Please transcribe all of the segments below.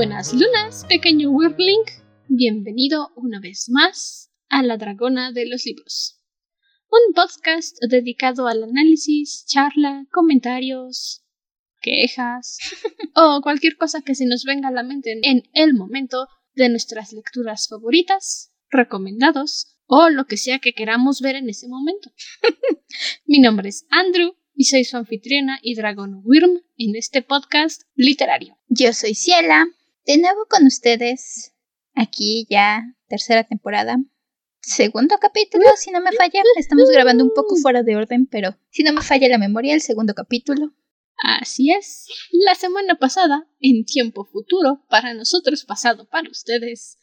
Buenas lunas, pequeño Wyrmling. Bienvenido una vez más a La Dragona de los Libros. Un podcast dedicado al análisis, charla, comentarios, quejas o cualquier cosa que se nos venga a la mente en el momento de nuestras lecturas favoritas, recomendados o lo que sea que queramos ver en ese momento. Mi nombre es Andrew y soy su anfitriona y dragón Wyrm en este podcast literario. Yo soy Ciela, de nuevo con ustedes, aquí ya tercera temporada. Segundo capítulo, si no me falla. Estamos grabando un poco fuera de orden, pero si no me falla la memoria, el segundo capítulo. Así es. La semana pasada, en tiempo futuro, para nosotros pasado para ustedes,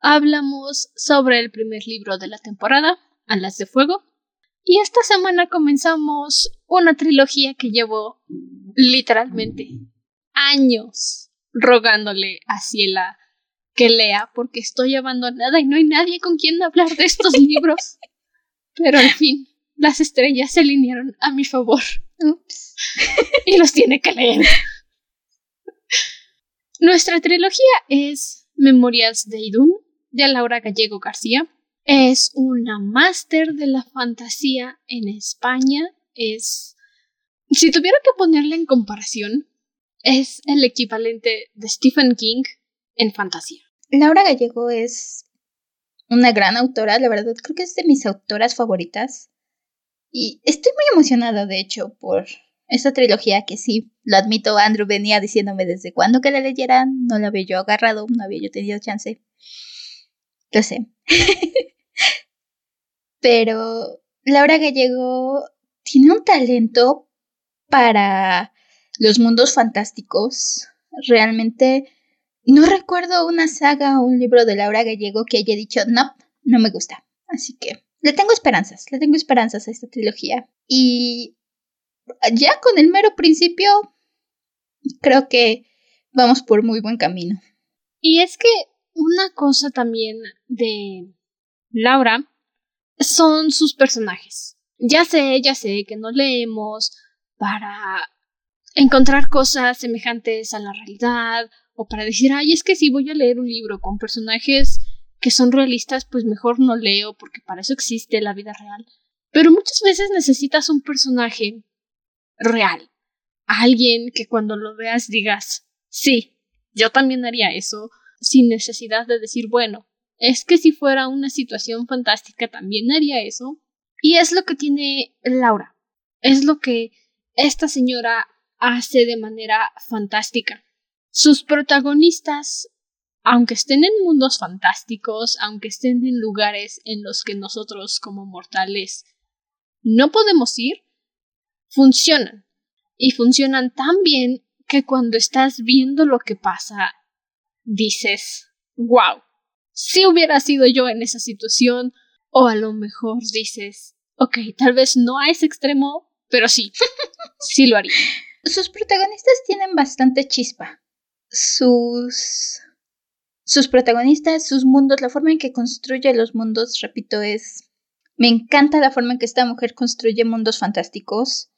hablamos sobre el primer libro de la temporada, Alas de Fuego, y esta semana comenzamos una trilogía que llevo literalmente años rogándole a Ciela que lea porque estoy abandonada y no hay nadie con quien hablar de estos libros. Pero al fin, las estrellas se alinearon a mi favor. Y los tiene que leer. Nuestra trilogía es Memorias de Idún, de Laura Gallego García. Es una máster de la fantasía en España. Es. Si tuviera que ponerla en comparación, es el equivalente de Stephen King en fantasía. Laura Gallego es una gran autora, la verdad creo que es de mis autoras favoritas. Y estoy muy emocionada, de hecho, por esta trilogía que sí, lo admito, Andrew venía diciéndome desde cuándo que la leyeran, no la había yo agarrado, no había yo tenido chance. Lo sé. Pero Laura Gallego tiene un talento para los mundos fantásticos. Realmente no recuerdo una saga o un libro de Laura Gallego que haya dicho, no, no me gusta. Así que le tengo esperanzas, le tengo esperanzas a esta trilogía. Y ya con el mero principio, creo que vamos por muy buen camino. Y es que una cosa también de Laura son sus personajes. Ya sé, ya sé que no leemos para encontrar cosas semejantes a la realidad o para decir, ay, es que si voy a leer un libro con personajes que son realistas, pues mejor no leo porque para eso existe la vida real. Pero muchas veces necesitas un personaje real, alguien que cuando lo veas digas, sí, yo también haría eso, sin necesidad de decir, bueno, es que si fuera una situación fantástica también haría eso. Y es lo que tiene Laura. Es lo que esta señora hace de manera fantástica. Sus protagonistas, aunque estén en mundos fantásticos, aunque estén en lugares en los que nosotros como mortales no podemos ir, funcionan. Y funcionan tan bien que cuando estás viendo lo que pasa, dices, wow, si hubiera sido yo en esa situación, o a lo mejor dices, ok, tal vez no a ese extremo, pero sí, sí lo haría. Sus protagonistas tienen bastante chispa. Sus. Sus protagonistas, sus mundos, la forma en que construye los mundos, repito, es. Me encanta la forma en que esta mujer construye mundos fantásticos.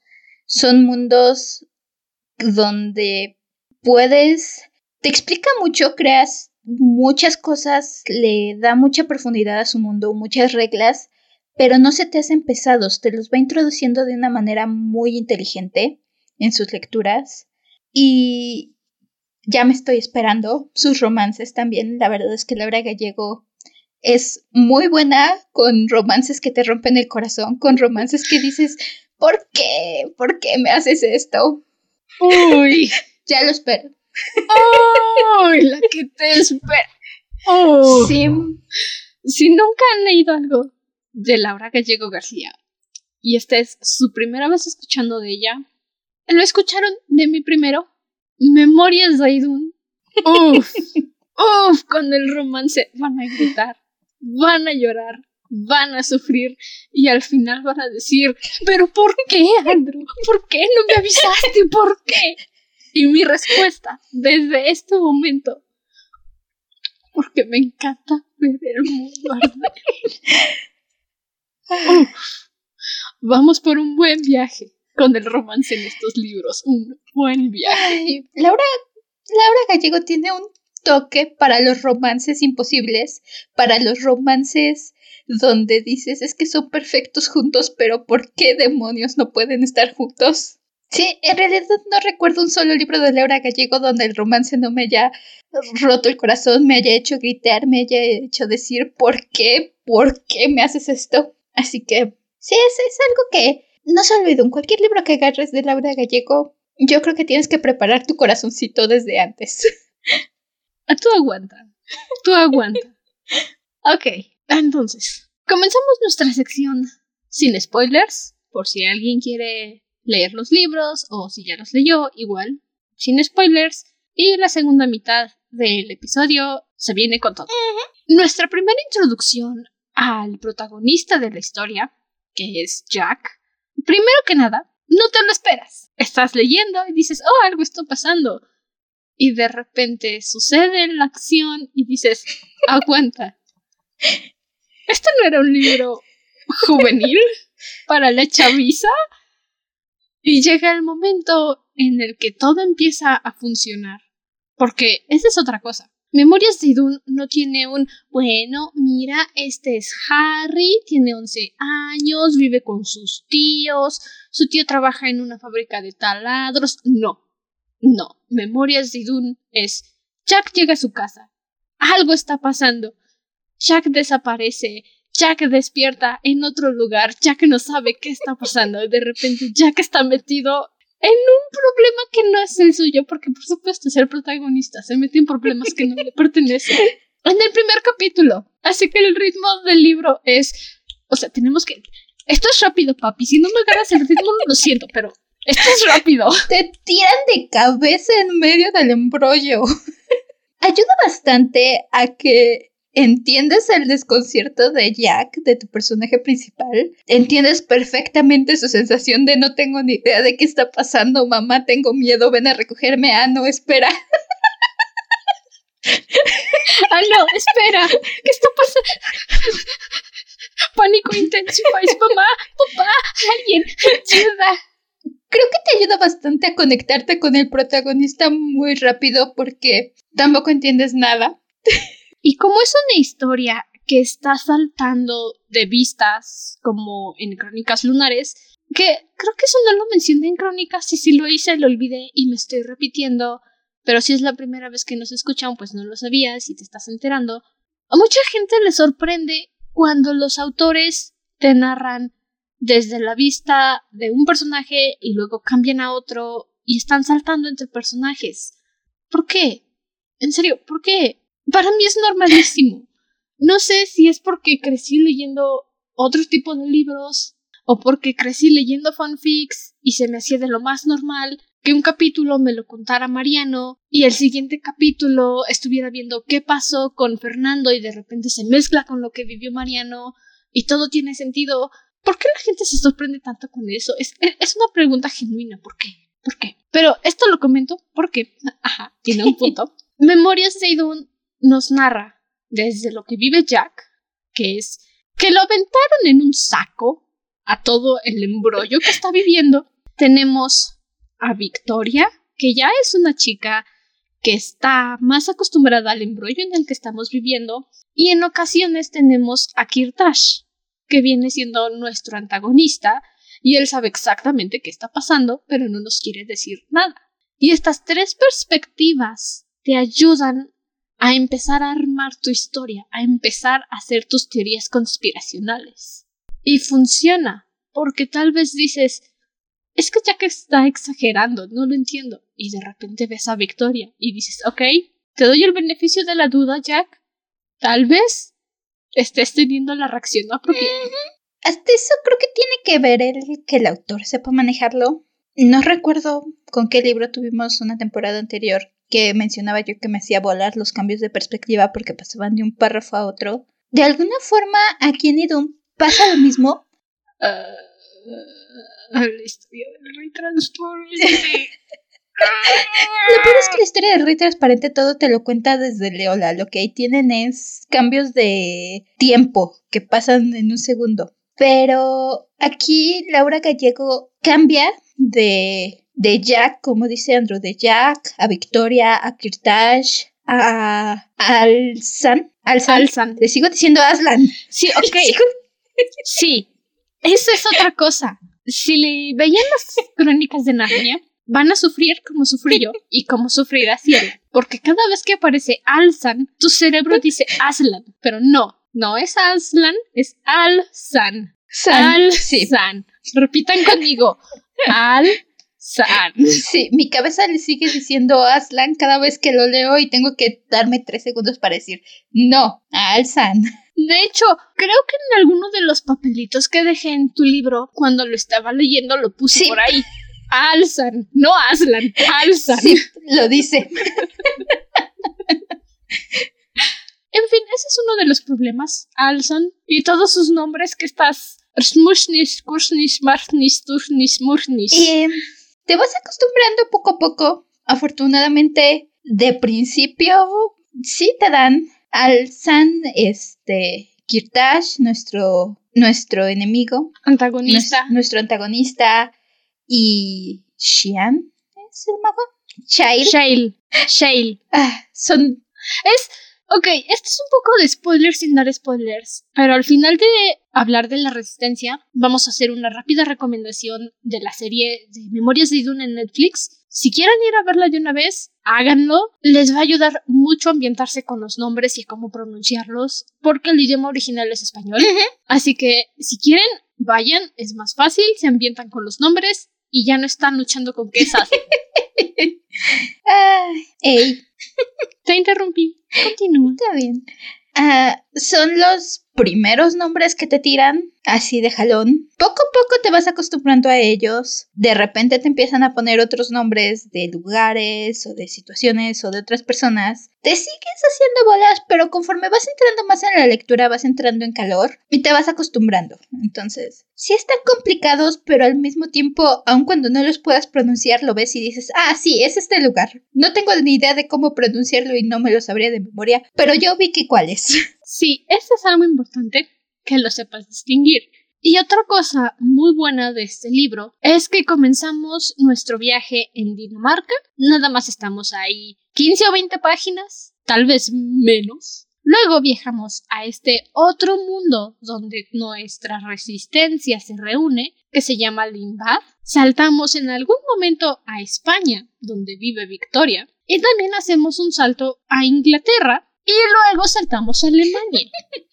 Son mundos donde puedes. Te explica mucho, creas muchas cosas, le da mucha profundidad a su mundo, muchas reglas, pero no se te hacen pesados, te los va introduciendo de una manera muy inteligente en sus lecturas y ya me estoy esperando sus romances también. La verdad es que Laura Gallego es muy buena con romances que te rompen el corazón, con romances que dices, ¿por qué? ¿Por qué me haces esto? Uy, ya lo espero. ¡Uy! La que te espera. Oh. Sí. Si nunca han leído algo de Laura Gallego García y esta es su primera vez escuchando de ella, lo escucharon de mí primero. Memorias de Aidun. Uf, uf, con el romance van a gritar, van a llorar, van a sufrir y al final van a decir, pero ¿por qué, Andrew? ¿Por qué no me avisaste? ¿Por qué? Y mi respuesta desde este momento, porque me encanta ver el mundo arder. vamos por un buen viaje con el romance en estos libros. Un buen viaje. Laura, Laura Gallego tiene un toque para los romances imposibles, para los romances donde dices es que son perfectos juntos, pero ¿por qué demonios no pueden estar juntos? Sí, en realidad no recuerdo un solo libro de Laura Gallego donde el romance no me haya roto el corazón, me haya hecho gritar, me haya hecho decir ¿por qué? ¿Por qué me haces esto? Así que sí, es, es algo que no se olvida. En cualquier libro que agarres de Laura Gallego, yo creo que tienes que preparar tu corazoncito desde antes. Tú aguanta. Tú aguanta. Ok, entonces, comenzamos nuestra sección sin spoilers, por si alguien quiere leer los libros o si ya los leyó, igual, sin spoilers. Y la segunda mitad del episodio se viene con todo. Nuestra primera introducción al protagonista de la historia, que es Jack, primero que nada, no te lo esperas. Estás leyendo y dices, oh, algo está pasando y de repente sucede la acción y dices, aguanta. ¿Este no era un libro juvenil para la chaviza? Y llega el momento en el que todo empieza a funcionar. Porque esa es otra cosa. Memorias de Idun no tiene un, bueno, mira, este es Harry, tiene 11 años, vive con sus tíos, su tío trabaja en una fábrica de taladros. No, no, Memorias de Idun es Jack llega a su casa. Algo está pasando. Jack desaparece. Jack despierta en otro lugar. Jack no sabe qué está pasando. De repente Jack está metido en un problema que no es el suyo, porque por supuesto es el protagonista. Se mete en problemas que no le pertenecen. En el primer capítulo. Así que el ritmo del libro es. O sea, tenemos que. Esto es rápido, papi. Si no me agarras el ritmo, lo siento, pero esto es rápido. Te tiran de cabeza en medio del embrollo. Ayuda bastante a que entiendes el desconcierto de Jack, de tu personaje principal. Entiendes perfectamente su sensación de no tengo ni idea de qué está pasando, mamá, tengo miedo, ven a recogerme. Ah, no, espera. ah, no, espera. ¿Qué está pasando? Pánico intenso, mamá, papá, alguien, ayuda creo que te ayuda bastante a conectarte con el protagonista muy rápido porque tampoco entiendes nada. Y como es una historia que está saltando de vistas, como en Crónicas Lunares, que creo que eso no lo mencioné en Crónicas, y si lo hice lo olvidé y me estoy repitiendo, pero si es la primera vez que nos escuchan, pues no lo sabías y te estás enterando. A mucha gente le sorprende cuando los autores te narran desde la vista de un personaje y luego cambian a otro y están saltando entre personajes. ¿Por qué? En serio, ¿por qué? Para mí es normalísimo. No sé si es porque crecí leyendo otro tipo de libros o porque crecí leyendo fanfics y se me hacía de lo más normal que un capítulo me lo contara Mariano y el siguiente capítulo estuviera viendo qué pasó con Fernando y de repente se mezcla con lo que vivió Mariano y todo tiene sentido ¿Por qué la gente se sorprende tanto con eso? Es, es una pregunta genuina. ¿Por qué? ¿Por qué? Pero esto lo comento porque, ajá, tiene un punto. Memorias de Idun nos narra desde lo que vive Jack, que es que lo aventaron en un saco a todo el embrollo que está viviendo. Tenemos a Victoria, que ya es una chica que está más acostumbrada al embrollo en el que estamos viviendo, y en ocasiones tenemos a Kirtash, que viene siendo nuestro antagonista, y él sabe exactamente qué está pasando, pero no nos quiere decir nada. Y estas tres perspectivas te ayudan a empezar a armar tu historia, a empezar a hacer tus teorías conspiracionales. Y funciona, porque tal vez dices, es que Jack está exagerando, no lo entiendo. Y de repente ves a Victoria y dices, ok, te doy el beneficio de la duda, Jack. Tal vez estés teniendo la reacción apropiada. Hasta eso creo que tiene que ver el que el autor sepa manejarlo. No recuerdo con qué libro tuvimos una temporada anterior que mencionaba yo que me hacía volar los cambios de perspectiva porque pasaban de un párrafo a otro. De alguna forma, aquí en Idun pasa lo mismo. Uh, la historia del transporte. Lo peor es que la historia de Rey Transparente todo te lo cuenta desde Leola. Lo que ahí tienen es cambios de tiempo que pasan en un segundo. Pero aquí Laura Gallego cambia de, de Jack, como dice Andrew, de Jack a Victoria, a Kirtash, a Alzan. Alzan. Alzan. Le sigo diciendo Aslan. Sí, ok. Sí. Eso es otra cosa. Si le veían las crónicas de Narnia, van a sufrir como sufrí yo y como sufrirá Cielo. Porque cada vez que aparece Alzan, tu cerebro dice Aslan. Pero no, no es Aslan, es Alzan. San. Sí. Alzan. Repitan conmigo. Alzan. Sí, mi cabeza le sigue diciendo Aslan cada vez que lo leo y tengo que darme tres segundos para decir no, Alzan. De hecho, creo que en alguno de los papelitos que dejé en tu libro, cuando lo estaba leyendo, lo puse Sí. por ahí. Alzan, no Aslan, Alzan. Sí, lo dice. En fin, ese es uno de los problemas. Alzan y todos sus nombres que estás. Smushnish, Kushnish, Marnish, Tushnish, Murnish. Eh, te vas acostumbrando poco a poco. Afortunadamente, de principio, sí te dan al San, este, Kirtash, nuestro, nuestro enemigo, Antagonista. nues- nuestro antagonista, y Xian, ¿es el mago? Chail. Shale. Shale. Ah, son Es. Ok, esto es un poco de spoilers sin dar spoilers. Pero al final de hablar de la resistencia, vamos a hacer una rápida recomendación de la serie de Memorias de Idun en Netflix. Si quieren ir a verla de una vez, háganlo. Les va a ayudar mucho a ambientarse con los nombres y a cómo pronunciarlos, porque el idioma original es español. Así que si quieren, vayan, es más fácil, se ambientan con los nombres y ya no están luchando con. Ay, ey, Te interrumpí. Continúa. está bien. Ah, son los primeros nombres que te tiran así de jalón. Poco a poco te vas acostumbrando a ellos. De repente te empiezan a poner otros nombres de lugares o de situaciones o de otras personas. Te sigues haciendo bolas, pero conforme vas entrando más en la lectura vas entrando en calor y te vas acostumbrando. Entonces, sí están complicados, pero al mismo tiempo, aun cuando no los puedas pronunciar, lo ves y dices, ah, sí, es este lugar. No tengo ni idea de cómo pronunciarlo y no me lo sabría de memoria, pero yo vi que cuál es. Sí, eso es algo importante, que lo sepas distinguir. Y otra cosa muy buena de este libro es que comenzamos nuestro viaje en Dinamarca. Nada más estamos ahí 15 o 20 páginas, tal vez menos. Luego viajamos a este otro mundo donde nuestra resistencia se reúne, que se llama Limbad. Saltamos en algún momento a España, donde vive Victoria. Y también hacemos un salto a Inglaterra, y luego saltamos a Alemania.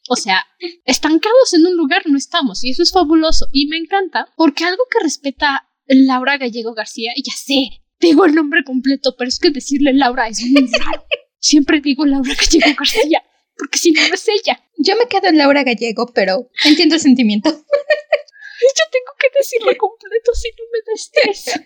O sea, estancados en un lugar no estamos, y eso es fabuloso. Y me encanta, porque algo que respeta Laura Gallego García, ya sé, digo el nombre completo, pero es que decirle Laura es muy raro. Siempre digo Laura Gallego García, porque si no, no es ella. Yo me quedo en Laura Gallego, pero entiendo el sentimiento. Yo tengo que decirlo completo, si no me da estrés.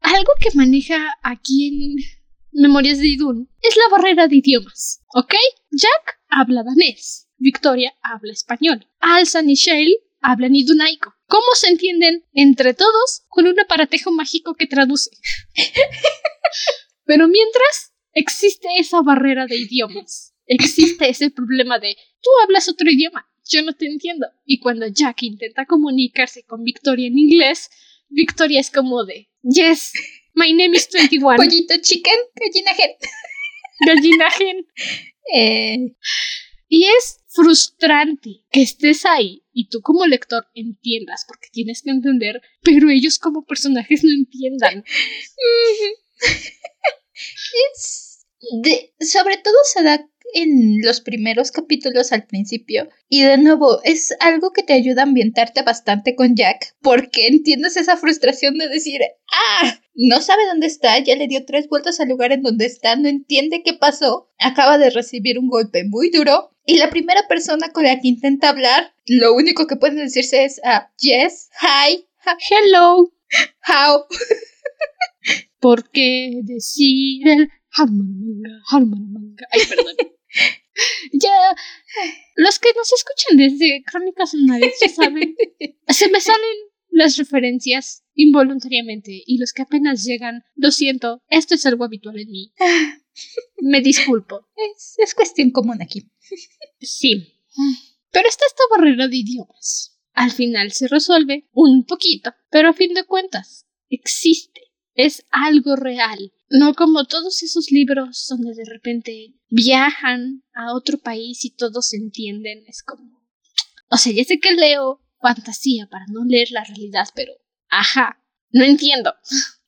Algo que maneja aquí en Memorias de Idun es la barrera de idiomas, ¿ok? Jack habla danés, Victoria habla español, Alsan y Shale hablan idunaico. ¿Cómo se entienden entre todos con un aparatejo mágico que traduce? Pero mientras existe esa barrera de idiomas, existe ese problema de tú hablas otro idioma, yo no te entiendo. Y cuando Jack intenta comunicarse con Victoria en inglés, Victoria es como de Yes, my name is 21. Pollito chicken, gallina hen. Gallinagen. Eh, Y es frustrante que estés ahí y tú como lector entiendas porque tienes que entender, pero ellos como personajes no entiendan. es de- sobre todo se da en los primeros capítulos al principio. Y de nuevo, es algo que te ayuda a ambientarte bastante con Jack, porque entiendes esa frustración de decir, ah, no sabe dónde está, ya le dio tres vueltas al lugar en donde está, no entiende qué pasó, acaba de recibir un golpe muy duro. Y la primera persona con la que intenta hablar, lo único que puede decirse es, ah, yes, hi, Hello. how. ¿Por qué decir el Harmonamanga? Ay, perdón. ya, los que nos escuchan desde Crónicas Lunares ya saben, se me salen las referencias involuntariamente y los que apenas llegan, lo siento, esto es algo habitual en mí. Me disculpo. Es, es cuestión común aquí. Sí. Pero está esta barrera de idiomas. Al final se resuelve un poquito, pero a fin de cuentas existe. Es algo real. No como todos esos libros donde de repente viajan a otro país y todos se entienden. Es como. O sea, ya sé que leo fantasía para no leer la realidad, pero. Ajá, no entiendo.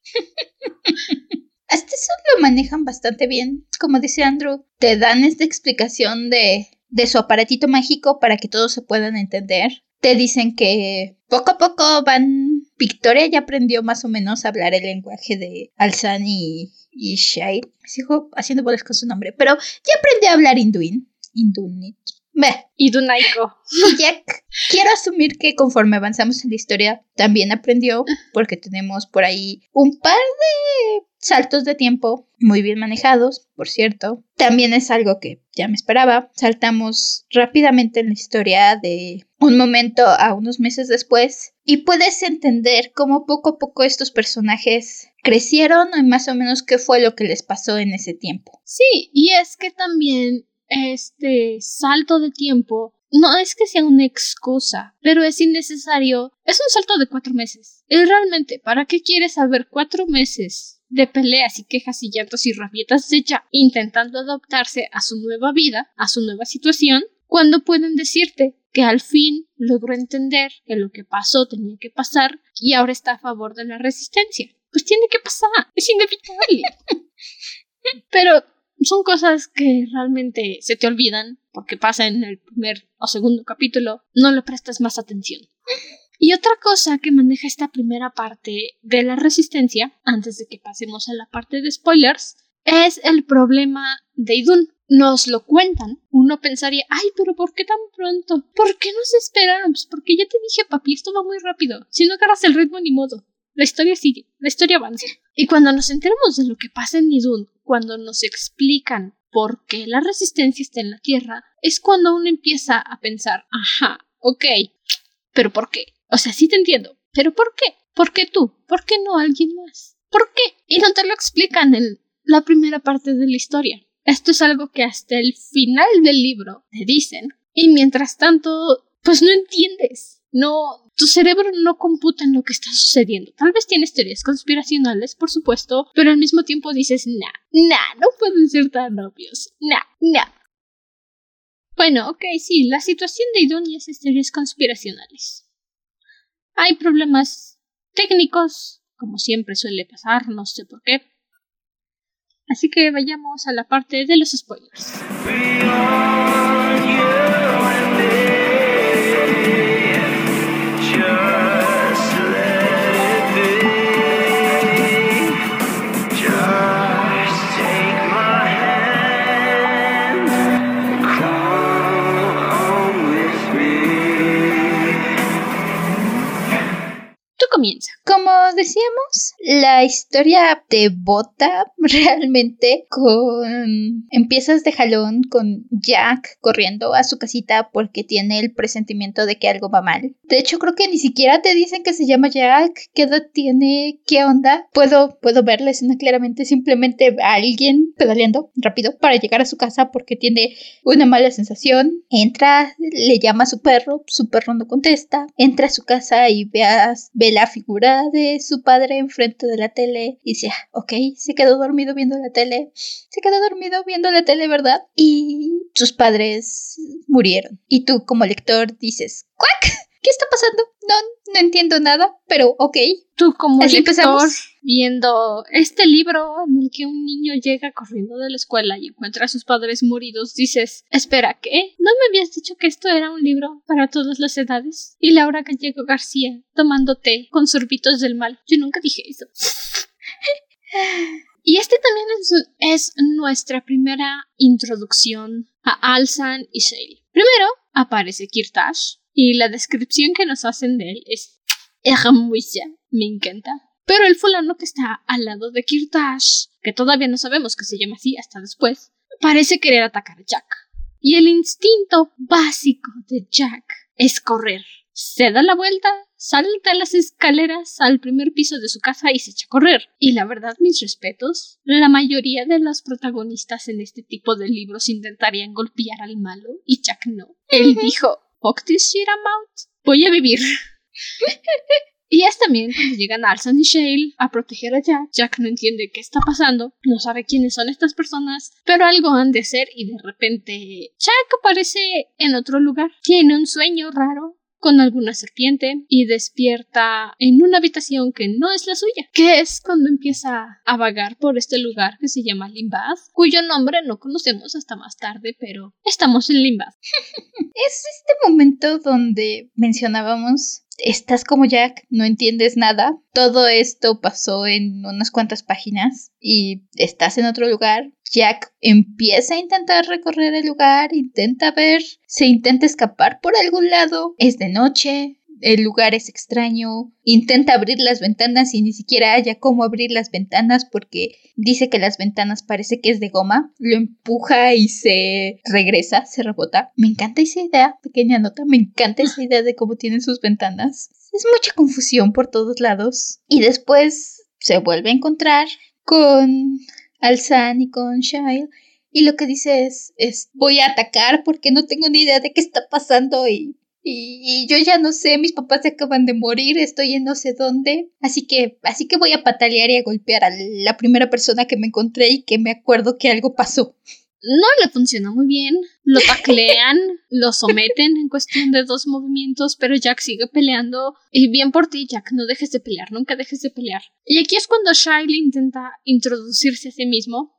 Hasta eso lo manejan bastante bien. Como dice Andrew, te dan esta explicación de, de su aparatito mágico para que todos se puedan entender. Te dicen que poco a poco van. Victoria ya aprendió más o menos a hablar el lenguaje de Alzan y, y Shai. Sigo haciendo bolas con su nombre, pero ya aprendió a hablar Induin. Indunit. Y Dunaiko. Y Jack, quiero asumir que conforme avanzamos en la historia, también aprendió, porque tenemos por ahí un par de saltos de tiempo muy bien manejados, por cierto. También es algo que ya me esperaba. Saltamos rápidamente en la historia de un momento a unos meses después y puedes entender cómo poco a poco estos personajes crecieron y más o menos qué fue lo que les pasó en ese tiempo. Sí, y es que también este salto de tiempo no es que sea una excusa, pero es innecesario. Es un salto de cuatro meses. Y realmente, ¿para qué quieres saber cuatro meses de peleas y quejas y llantos y rabietas de ella intentando adaptarse a su nueva vida, a su nueva situación, cuando pueden decirte que al fin logró entender que lo que pasó tenía que pasar y ahora está a favor de la resistencia? Pues tiene que pasar, es inevitable. Pero son cosas que realmente se te olvidan porque pasa en el primer o segundo capítulo, no le prestas más atención. Y otra cosa que maneja esta primera parte de la resistencia, antes de que pasemos a la parte de spoilers, es el problema de Idun. Nos lo cuentan. Uno pensaría, ay, pero ¿por qué tan pronto? ¿Por qué nos esperaron? Pues porque ya te dije, papi, esto va muy rápido. Si no agarras el ritmo, ni modo. La historia sigue, la historia avanza. Y cuando nos enteramos de lo que pasa en Idun, cuando nos explican por qué la resistencia está en la Tierra, es cuando uno empieza a pensar, ajá, ok, pero ¿por qué? O sea, sí te entiendo, pero ¿por qué? ¿Por qué tú? ¿Por qué no alguien más? ¿Por qué? Y no te lo explican en la primera parte de la historia. Esto es algo que hasta el final del libro te dicen, y mientras tanto, pues no entiendes. No, tu cerebro no computa en lo que está sucediendo. Tal vez tienes teorías conspiracionales, por supuesto, pero al mismo tiempo dices, nah, nah, no pueden ser tan obvios. Nah, nah. Bueno, ok, sí, la situación de Idun es teorías conspiracionales. Hay problemas técnicos, como siempre suele pasar, no sé por qué. Así que vayamos a la parte de los spoilers. Comienza. Como decíamos, la historia te bota realmente con... Empiezas de jalón con Jack corriendo a su casita porque tiene el presentimiento de que algo va mal. De hecho, creo que ni siquiera te dicen que se llama Jack, qué edad tiene, qué onda. Puedo, puedo ver la escena claramente, simplemente a alguien pedaleando rápido para llegar a su casa porque tiene una mala sensación. Entra, le llama a su perro, su perro no contesta. Entra a su casa y veas, ve la figura de su padre enfrente de la tele y dice, ah, ok, se quedó dormido viendo la tele, se quedó dormido viendo la tele, ¿verdad? Y sus padres murieron. Y tú como lector dices. ¿Qué está pasando? No, no entiendo nada, pero ok. Tú como lector viendo este libro en el que un niño llega corriendo de la escuela y encuentra a sus padres moridos, dices, espera, ¿qué? ¿No me habías dicho que esto era un libro para todas las edades? Y Laura Gallego García tomando té con sorbitos del mal. Yo nunca dije eso. Y este también es, nuestra primera introducción a Alsan y Shale. Primero aparece Kirtash, y la descripción que nos hacen de él es hermosa, me encanta. Pero el fulano que está al lado de Kirtash, que todavía no sabemos que se llama así hasta después, parece querer atacar a Jack. Y el instinto básico de Jack es correr. Se da la vuelta, salta las escaleras al primer piso de su casa y se echa a correr. Y la verdad, mis respetos, la mayoría de los protagonistas en este tipo de libros intentarían golpear al malo y Jack no. Él dijo, fuck this shit. Voy a vivir. Y es también cuando llegan Alsan y Shale a proteger a Jack. Jack no entiende qué está pasando, no sabe quiénes son estas personas, pero algo han de ser y de repente Jack aparece en otro lugar. Tiene un sueño raro con alguna serpiente y despierta en una habitación que no es la suya, que es cuando empieza a vagar por este lugar que se llama Limbad, cuyo nombre no conocemos hasta más tarde, pero estamos en Limbad. es este momento donde mencionábamos estás como Jack, no entiendes nada. Todo esto pasó en unas cuantas páginas y estás en otro lugar. Jack empieza a intentar recorrer el lugar, intenta ver, se intenta escapar por algún lado. Es de noche, el lugar es extraño, intenta abrir las ventanas y ni siquiera haya cómo abrir las ventanas porque dice que las ventanas parece que es de goma, lo empuja y se regresa, se rebota. Me encanta esa idea, pequeña nota, me encanta esa idea de cómo tienen sus ventanas. Es mucha confusión por todos lados. Y después se vuelve a encontrar con Alzan y con Shile y lo que dice es, es voy a atacar porque no tengo ni idea de qué está pasando y y, yo ya no sé, mis papás se acaban de morir, estoy en no sé dónde, así que, así que voy a patalear y a golpear a la primera persona que me encontré y que me acuerdo que algo pasó. No le funcionó muy bien, lo taclean, lo someten en cuestión de dos movimientos, pero Jack sigue peleando. Y bien por ti, Jack, no dejes de pelear, nunca dejes de pelear. Y aquí es cuando Shiley intenta introducirse a sí mismo,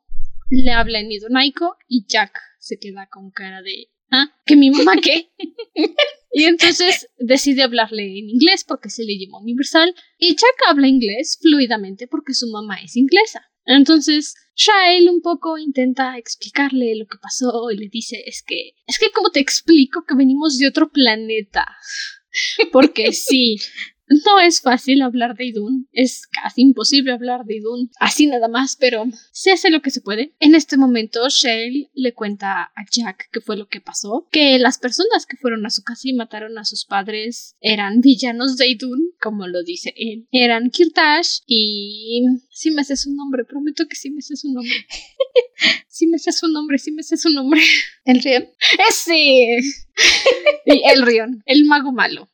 le habla en idonaico y Jack se queda con cara de ¿Ah? ¿Que mi mamá qué? y entonces decide hablarle en inglés porque es el idioma universal y Chuck habla inglés fluidamente porque su mamá es inglesa. Entonces, Shael un poco intenta explicarle lo que pasó y le dice, es que, es que como te explico que venimos de otro planeta. Porque sí, no es fácil hablar de Idun, es casi imposible hablar de Idun así nada más, pero se hace lo que se puede. En este momento, Shale le cuenta a Jack qué fue lo que pasó, que las personas que fueron a su casa y mataron a sus padres eran villanos de Idun, como lo dice él. Eran Kirtash y... Sí me sé su nombre, prometo que sí me sé su nombre. Sí me sé su nombre, sí me sé su nombre. ¿El Rion? ¡Ese! y el Rion, el mago malo.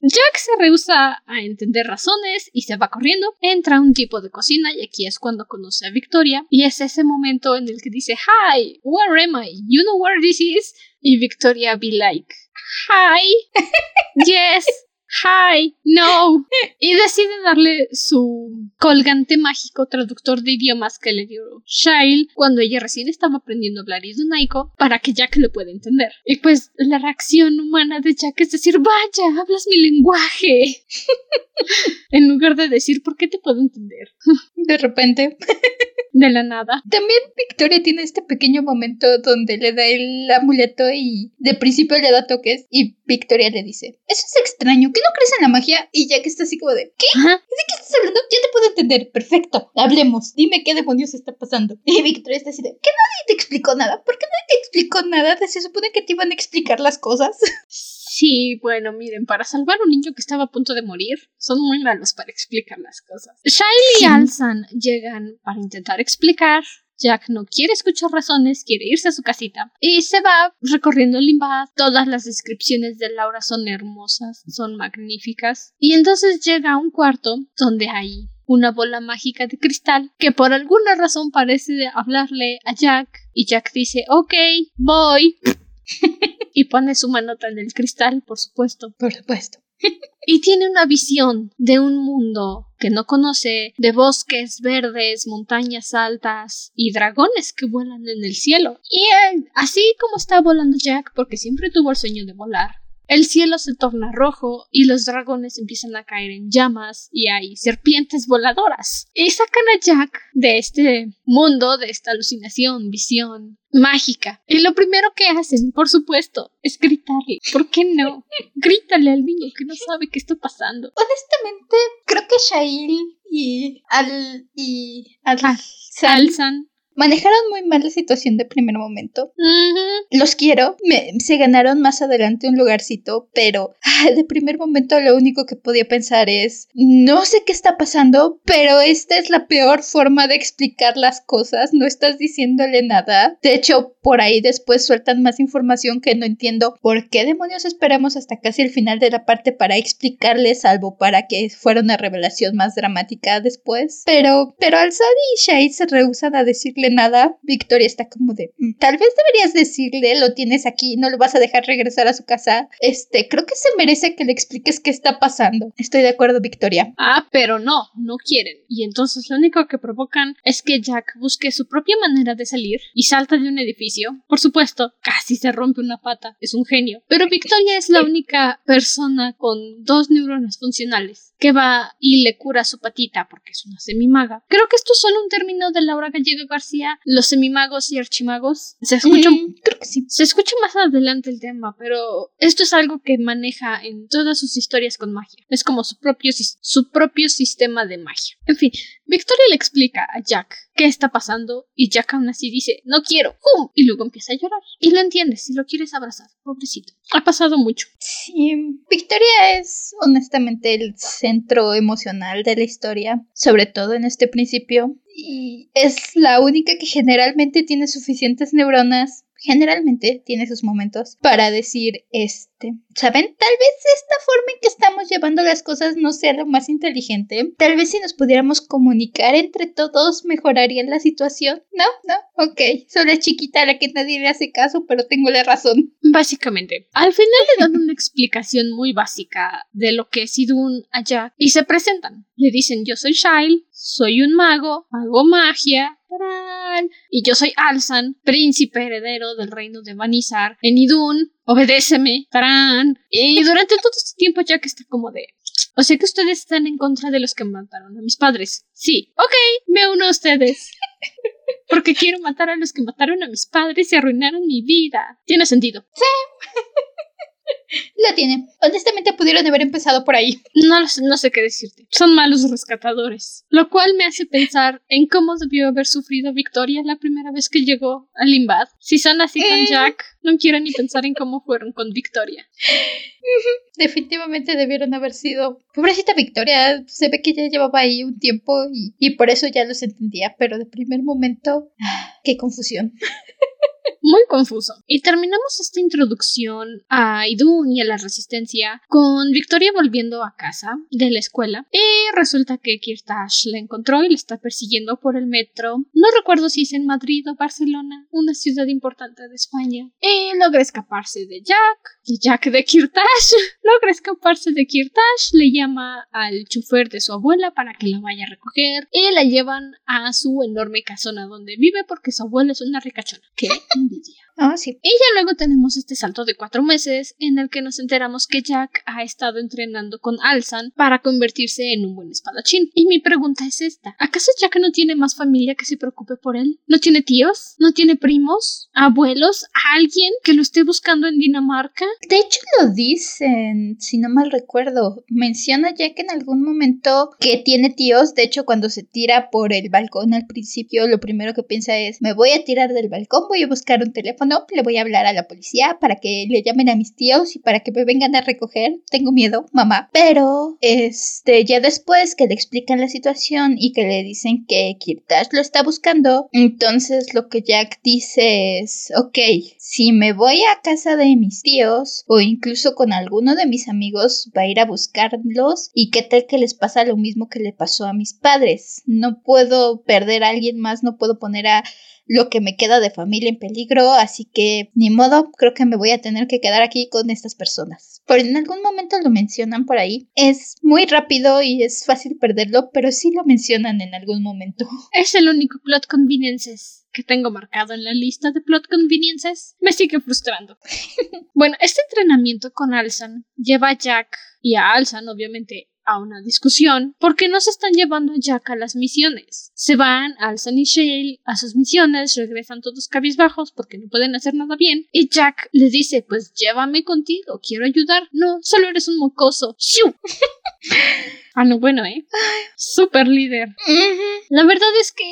Jack se rehúsa a entender razones y se va corriendo. Entra un tipo de cocina y aquí es cuando conoce a Victoria. Y es ese momento en el que dice, Hi, where am I? You know where this is? Y Victoria be like, Hi, yes, Hi, no. Y decide darle su colgante mágico traductor de idiomas que le dio Shile cuando ella recién estaba aprendiendo a hablar idunaico para que Jack lo pueda entender. Y pues la reacción humana de Jack es decir, vaya, hablas mi lenguaje. en lugar de decir, ¿por qué te puedo entender? de repente. de la nada. También Victoria tiene este pequeño momento donde le da el amuleto y de principio le da toques y Victoria le dice, eso es extraño, ¿qué no crees en la magia? Y ya que está así como de, ¿qué? ¿De qué estás hablando? Ya te puedo entender, perfecto, hablemos, dime qué demonios está pasando. Y Victoria está así de, ¿qué nadie te explicó nada? ¿Por qué nadie te explicó nada? ¿Se supone que te iban a explicar las cosas? Sí, bueno, miren, para salvar a un niño que estaba a punto de morir, son muy malos para explicar las cosas. Shiley y Alsan llegan para intentar explicar Jack no quiere escuchar razones, quiere irse a su casita y se va recorriendo el Limbad. Todas las descripciones de Laura son hermosas, son magníficas. Y entonces llega a un cuarto donde hay una bola mágica de cristal que por alguna razón parece hablarle a Jack y Jack dice ok, voy. y pone su manota en el cristal, por supuesto. Por supuesto y tiene una visión de un mundo que no conoce, de bosques verdes, montañas altas y dragones que vuelan en el cielo. Y así como está volando Jack, porque siempre tuvo el sueño de volar, el cielo se torna rojo y los dragones empiezan a caer en llamas y hay serpientes voladoras. Y sacan a Jack de este mundo, de esta alucinación, visión mágica. Y lo primero que hacen, por supuesto, es gritarle. ¿Por qué no? Grítale al niño que no sabe qué está pasando. Honestamente, creo que Shail y Al y Al Salsan manejaron muy mal la situación de primer momento. Los quiero, me, se ganaron más adelante un lugarcito, pero de primer momento lo único que podía pensar es, no sé qué está pasando, pero esta es la peor forma de explicar las cosas, no estás diciéndole nada. De hecho, por ahí después sueltan más información que no entiendo por qué demonios esperamos hasta casi el final de la parte para explicarle, salvo para que fuera una revelación más dramática después. Pero, pero al y Shade se rehusan a decirle nada, Victoria está como de, mm, tal vez deberías decirle, lo tienes aquí, no lo vas a dejar regresar a su casa. Este, creo que se merece que le expliques qué está pasando. Estoy de acuerdo, Victoria. Ah, pero no, no quieren. Y entonces lo único que provocan es que Jack busque su propia manera de salir y salta de un edificio. Por supuesto, casi se rompe una pata, es un genio. Pero Victoria es la única persona con dos neuronas funcionales que va y le cura su patita porque es una semimaga. Creo que esto es solo un término de Laura Gallego García, los semimagos y archimagos. Se escucha, mm, creo que sí. se escucha más adelante el tema, pero esto es algo que maneja en todas sus historias con magia. Es como su propio, su propio sistema de magia. En fin, Victoria le explica a Jack qué está pasando y Jack aún así dice, no quiero, ¡Pum! y luego empieza a llorar. Y lo entiendes si lo quieres abrazar, pobrecito. Ha pasado mucho. Sí, Victoria es honestamente el centro emocional de la historia, sobre todo en este principio, y es la única que generalmente tiene suficientes neuronas generalmente tiene sus momentos para decir, este, ¿saben? Tal vez esta forma en que estamos llevando las cosas no sea lo más inteligente. Tal vez si nos pudiéramos comunicar entre todos mejoraría la situación. ¿No? ¿No? Ok, soy la chiquita la que nadie le hace caso, pero tengo la razón. Básicamente, al final le dan una explicación muy básica de lo que es Idun allá y se presentan. Le dicen, yo soy Shail, soy un mago, hago magia, y yo soy Alsan, príncipe heredero del reino de Vanizar. En Idun, obedéceme. ¡Tarán! Y durante todo este tiempo Jack está como de... O sea que ustedes están en contra de los que mataron a mis padres. Sí. Ok, me uno a ustedes. Porque quiero matar a los que mataron a mis padres y arruinaron mi vida. Tiene sentido. Sí. La tiene. Honestamente pudieron haber empezado por ahí. No, no sé qué decirte. Son malos rescatadores. Lo cual me hace pensar en cómo debió haber sufrido Victoria la primera vez que llegó a Limbad. Si son así con eh. Jack, no quiero ni pensar en cómo fueron con Victoria. Definitivamente debieron haber sido. Pobrecita Victoria, se ve que ya llevaba ahí un tiempo y, y por eso ya los entendía, pero de primer momento. ¡Qué confusión! muy confuso. Y terminamos esta introducción a Idun y a la resistencia con Victoria volviendo a casa de la escuela. Y resulta que Kirtash la encontró y la está persiguiendo por el metro. No recuerdo si es en Madrid o Barcelona, una ciudad importante de España. Y logra escaparse de Jack, Jack de Kirtash. logra escaparse de Kirtash, le llama al chofer de su abuela para que la vaya a recoger y la llevan a su enorme casona donde vive porque su abuela es una ricachona. ¿Qué? Ah, sí. Y ya luego tenemos este salto de cuatro meses en el que nos enteramos que Jack ha estado entrenando con Alsan para convertirse en un buen espadachín. Y mi pregunta es esta: ¿acaso Jack no tiene más familia que se preocupe por él? ¿No tiene tíos? ¿No tiene primos? ¿Abuelos? ¿Alguien que lo esté buscando en Dinamarca? De hecho, lo dicen, si no mal recuerdo. Menciona Jack en algún momento que tiene tíos. De hecho, cuando se tira por el balcón al principio, lo primero que piensa es: me voy a tirar del balcón, voy a buscar un teléfono, le voy a hablar a la policía para que le llamen a mis tíos y para que me vengan a recoger. Tengo miedo, mamá. Pero, este, ya después que le explican la situación y que le dicen que Kirtash lo está buscando, entonces lo que Jack dice es, ok, si me voy a casa de mis tíos o incluso con alguno de mis amigos, va a ir a buscarlos y qué tal que les pasa lo mismo que le pasó a mis padres. No puedo perder a alguien más, no puedo poner a lo que me queda de familia en peligro, así que ni modo, creo que me voy a tener que quedar aquí con estas personas. Por en algún momento lo mencionan por ahí. Es muy rápido y es fácil perderlo, pero sí lo mencionan en algún momento. Es el único plot conveniences que tengo marcado en la lista de plot conveniences. Me sigue frustrando. bueno, este entrenamiento con Alsan lleva a Jack y a Alsan, obviamente, a una discusión porque no se están llevando Jack a las misiones. Se van al Sunny Shale a sus misiones, regresan todos cabizbajos porque no pueden hacer nada bien y Jack les dice pues llévame contigo, quiero ayudar. No, solo eres un mocoso. ¡Shiu! Ah, no, bueno, ¿eh? Super líder. La verdad es que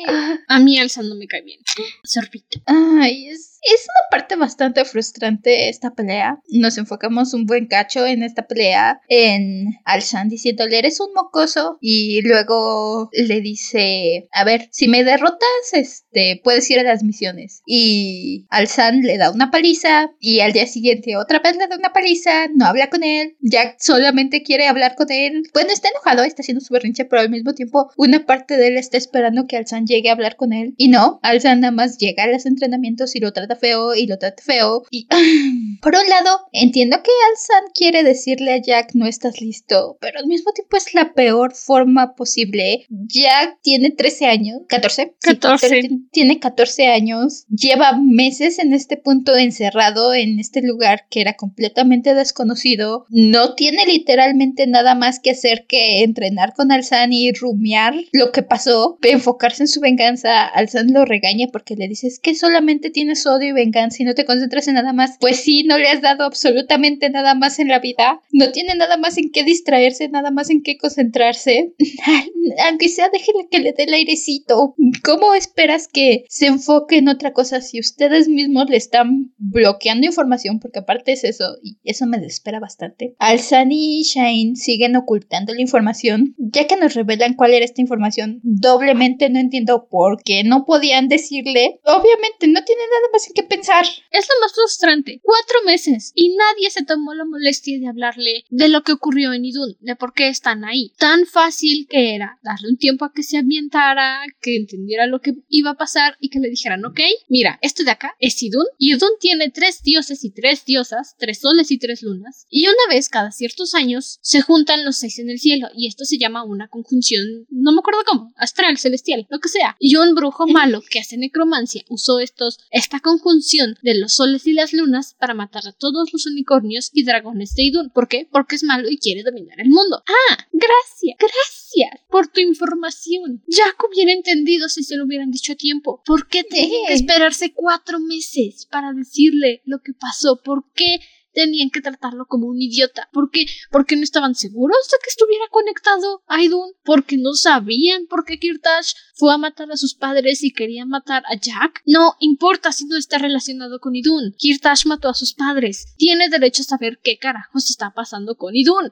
a mí Alzan no me cae bien. Sorbito. Ay, es, es una parte bastante frustrante esta pelea. Nos enfocamos un buen cacho en esta pelea en Alzan diciéndole eres un mocoso y luego le dice, a ver, si me derrotas, este, puedes ir a las misiones. Y Alzan le da una paliza y al día siguiente otra vez le da una paliza, no habla con él, Jack solamente quiere hablar con él. Bueno, está enojado, está haciendo su berrinche, pero al mismo tiempo una parte de él está esperando que Alzan llegue a hablar con él. Y no, Alzan nada más llega a los entrenamientos y lo trata feo y lo trata feo. Y por un lado, entiendo que Alzan quiere decirle a Jack no estás listo, pero al mismo tiempo es la peor forma posible. Jack tiene 13 años, 14. 14. tiene 14 años, lleva meses en este punto encerrado en este lugar que era completamente desconocido, no tiene literalmente nada más que hacer que entrenar con Alzan y rumiar lo que pasó, enfocarse en su venganza. Alzan lo regaña porque le dices que solamente tienes odio y venganza y no te concentras en nada más. Pues sí, no le has dado absolutamente nada más en la vida. No tiene nada más en qué distraerse, nada más en qué concentrarse. Aunque sea, déjenle que le dé el airecito. ¿Cómo esperas que se enfoque en otra cosa si ustedes mismos le están bloqueando información? Porque aparte es eso, y eso me desespera bastante. Alzan y Shane siguen ocultando la información, ya que nos revelan cuál era esta información. Doblemente no entiendo por qué no podían decirle. Obviamente no tiene nada más en qué pensar. Es lo más frustrante. Cuatro meses y nadie se tomó la molestia de hablarle de lo que ocurrió en Idun, de por qué están ahí. Tan fácil que era darle un tiempo a que se ambientara, que entendiera lo que iba a pasar y que le dijeran, ok, mira, esto de acá es Idun. Idun tiene tres dioses y tres diosas, tres soles y tres lunas. Y una vez cada ciertos años se juntan los seis en el cielo y esto se llama una conjunción, no me acuerdo cómo, astral, celestial, lo que sea. Y un brujo malo que hace necromancia usó estos, esta conjunción de los soles y las lunas para matar a todos los unicornios y dragones de Idun. ¿Por qué? Porque es malo y quiere dominar el mundo. Ah, gracias, gracias por tu información. Jack hubiera entendido si se lo hubieran dicho a tiempo. ¿Por qué tenía que esperarse cuatro meses para decirle lo que pasó? ¿Por qué tenían que tratarlo como un idiota. ¿Por qué? Porque no estaban seguros de que estuviera conectado a Idun. Porque no sabían por qué Kirtash fue a matar a sus padres y quería matar a Jack. No importa si no está relacionado con Idun. Kirtash mató a sus padres. Tiene derecho a saber qué carajos está pasando con Idun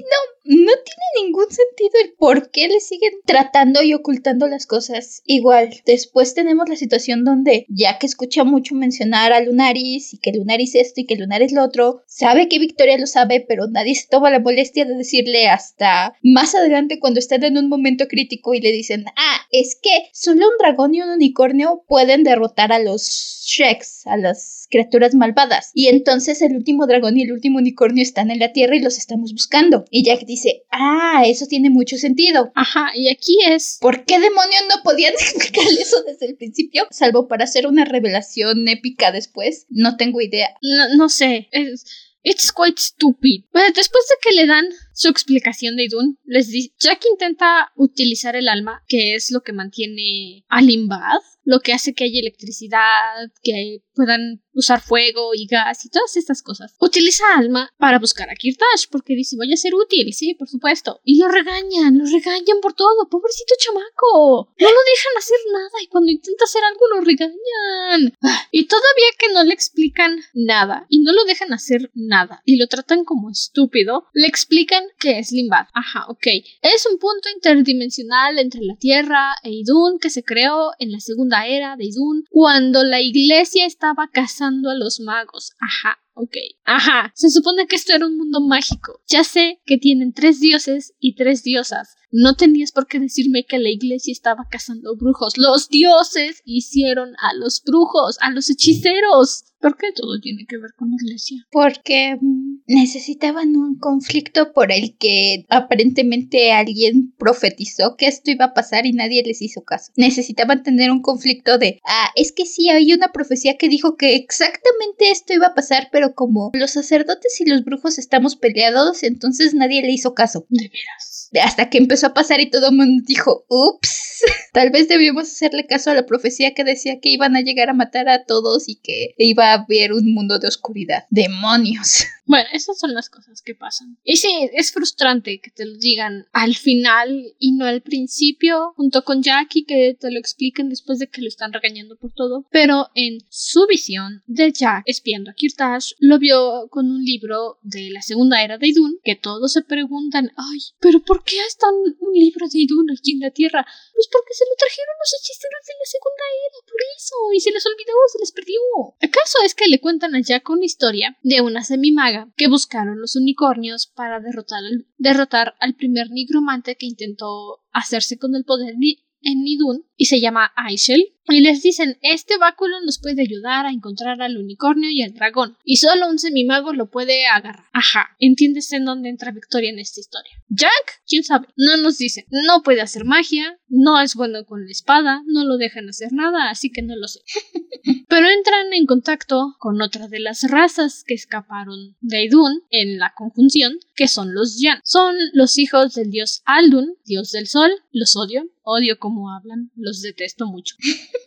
no, no tiene ningún sentido el por qué le siguen tratando y ocultando las cosas. Igual, después tenemos la situación donde Jack escucha mucho mencionar a Lunaris y que Lunaris esto y que Lunaris lo otro, sabe que Victoria lo sabe, pero nadie se toma la molestia de decirle hasta más adelante cuando están en un momento crítico y le dicen, ah, es que solo un dragón y un unicornio pueden derrotar a los Shreks, a las criaturas malvadas. Y entonces el último dragón y el último unicornio están en la tierra y los estamos buscando. Y Jack dice, ah, eso tiene mucho sentido. Ajá, y aquí es... ¿Por qué demonios no podían explicar eso desde el principio? Salvo para hacer una revelación épica después. No tengo idea. No, no sé. Es... It's quite stupid. después de que le dan su explicación de Idun, les dice, Jack intenta utilizar el alma, que es lo que mantiene a Limbad, lo que hace que haya electricidad, que puedan usar fuego y gas y todas estas cosas. Utiliza Alma para buscar a Kirtash porque dice voy a ser útil, sí, por supuesto. Y lo regañan, lo regañan por todo, pobrecito chamaco. No lo dejan hacer nada y cuando intenta hacer algo lo regañan. Y todavía que no le explican nada y no lo dejan hacer nada y lo tratan como estúpido, le explican que es Limbad. Ajá, ok. Es un punto interdimensional entre la Tierra e Idun que se creó en la segunda era de Idun cuando la iglesia estaba cazando a los magos. Ajá, ok. Ajá, se supone que esto era un mundo mágico. Ya sé que tienen tres dioses y tres diosas. No tenías por qué decirme que la iglesia estaba cazando brujos. Los dioses hicieron a los brujos, a los hechiceros. ¿Por qué todo tiene que ver con la iglesia? Porque mm, necesitaban un conflicto por el que aparentemente alguien profetizó que esto iba a pasar y nadie les hizo caso. Necesitaban tener un conflicto de, ah, es que sí, hay una profecía que dijo que exactamente esto iba a pasar, pero como los sacerdotes y los brujos estamos peleados, entonces nadie le hizo caso. De veras hasta que empezó a pasar y todo el mundo dijo, ups, tal vez debíamos hacerle caso a la profecía que decía que iban a llegar a matar a todos y que iba a haber un mundo de oscuridad. Demonios. Bueno, esas son las cosas que pasan. Y sí, es frustrante que te lo digan al final y no al principio, junto con Jackie, que te lo expliquen después de que lo están regañando por todo. Pero en su visión de Jack espiando a Kirtash, lo vio con un libro de la segunda era de Idun, que todos se preguntan, ay, pero ¿por qué está un libro de Idun aquí en la Tierra? Pues porque se lo trajeron los hechiceros de la segunda era, por eso, y se les olvidó, se les perdió. ¿Acaso es que le cuentan a Jack una historia de una semimaga que buscaron los unicornios para derrotar al, derrotar al primer nigromante que intentó hacerse con el poder en Nidun y se llama Aishel y les dicen este báculo nos puede ayudar a encontrar al unicornio y al dragón y solo un semimago lo puede agarrar. Ajá, ¿entiendes en dónde entra Victoria en esta historia? Jack, quién sabe, no nos dicen, no puede hacer magia, no es bueno con la espada, no lo dejan hacer nada, así que no lo sé. Pero entran en contacto con otra de las razas que escaparon de Idun en la conjunción, que son los Yan. Son los hijos del dios Aldun, dios del sol, los odio, odio cómo hablan, los detesto mucho.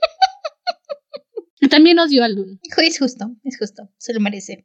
También odio a Lun. Es justo, es justo, se lo merece.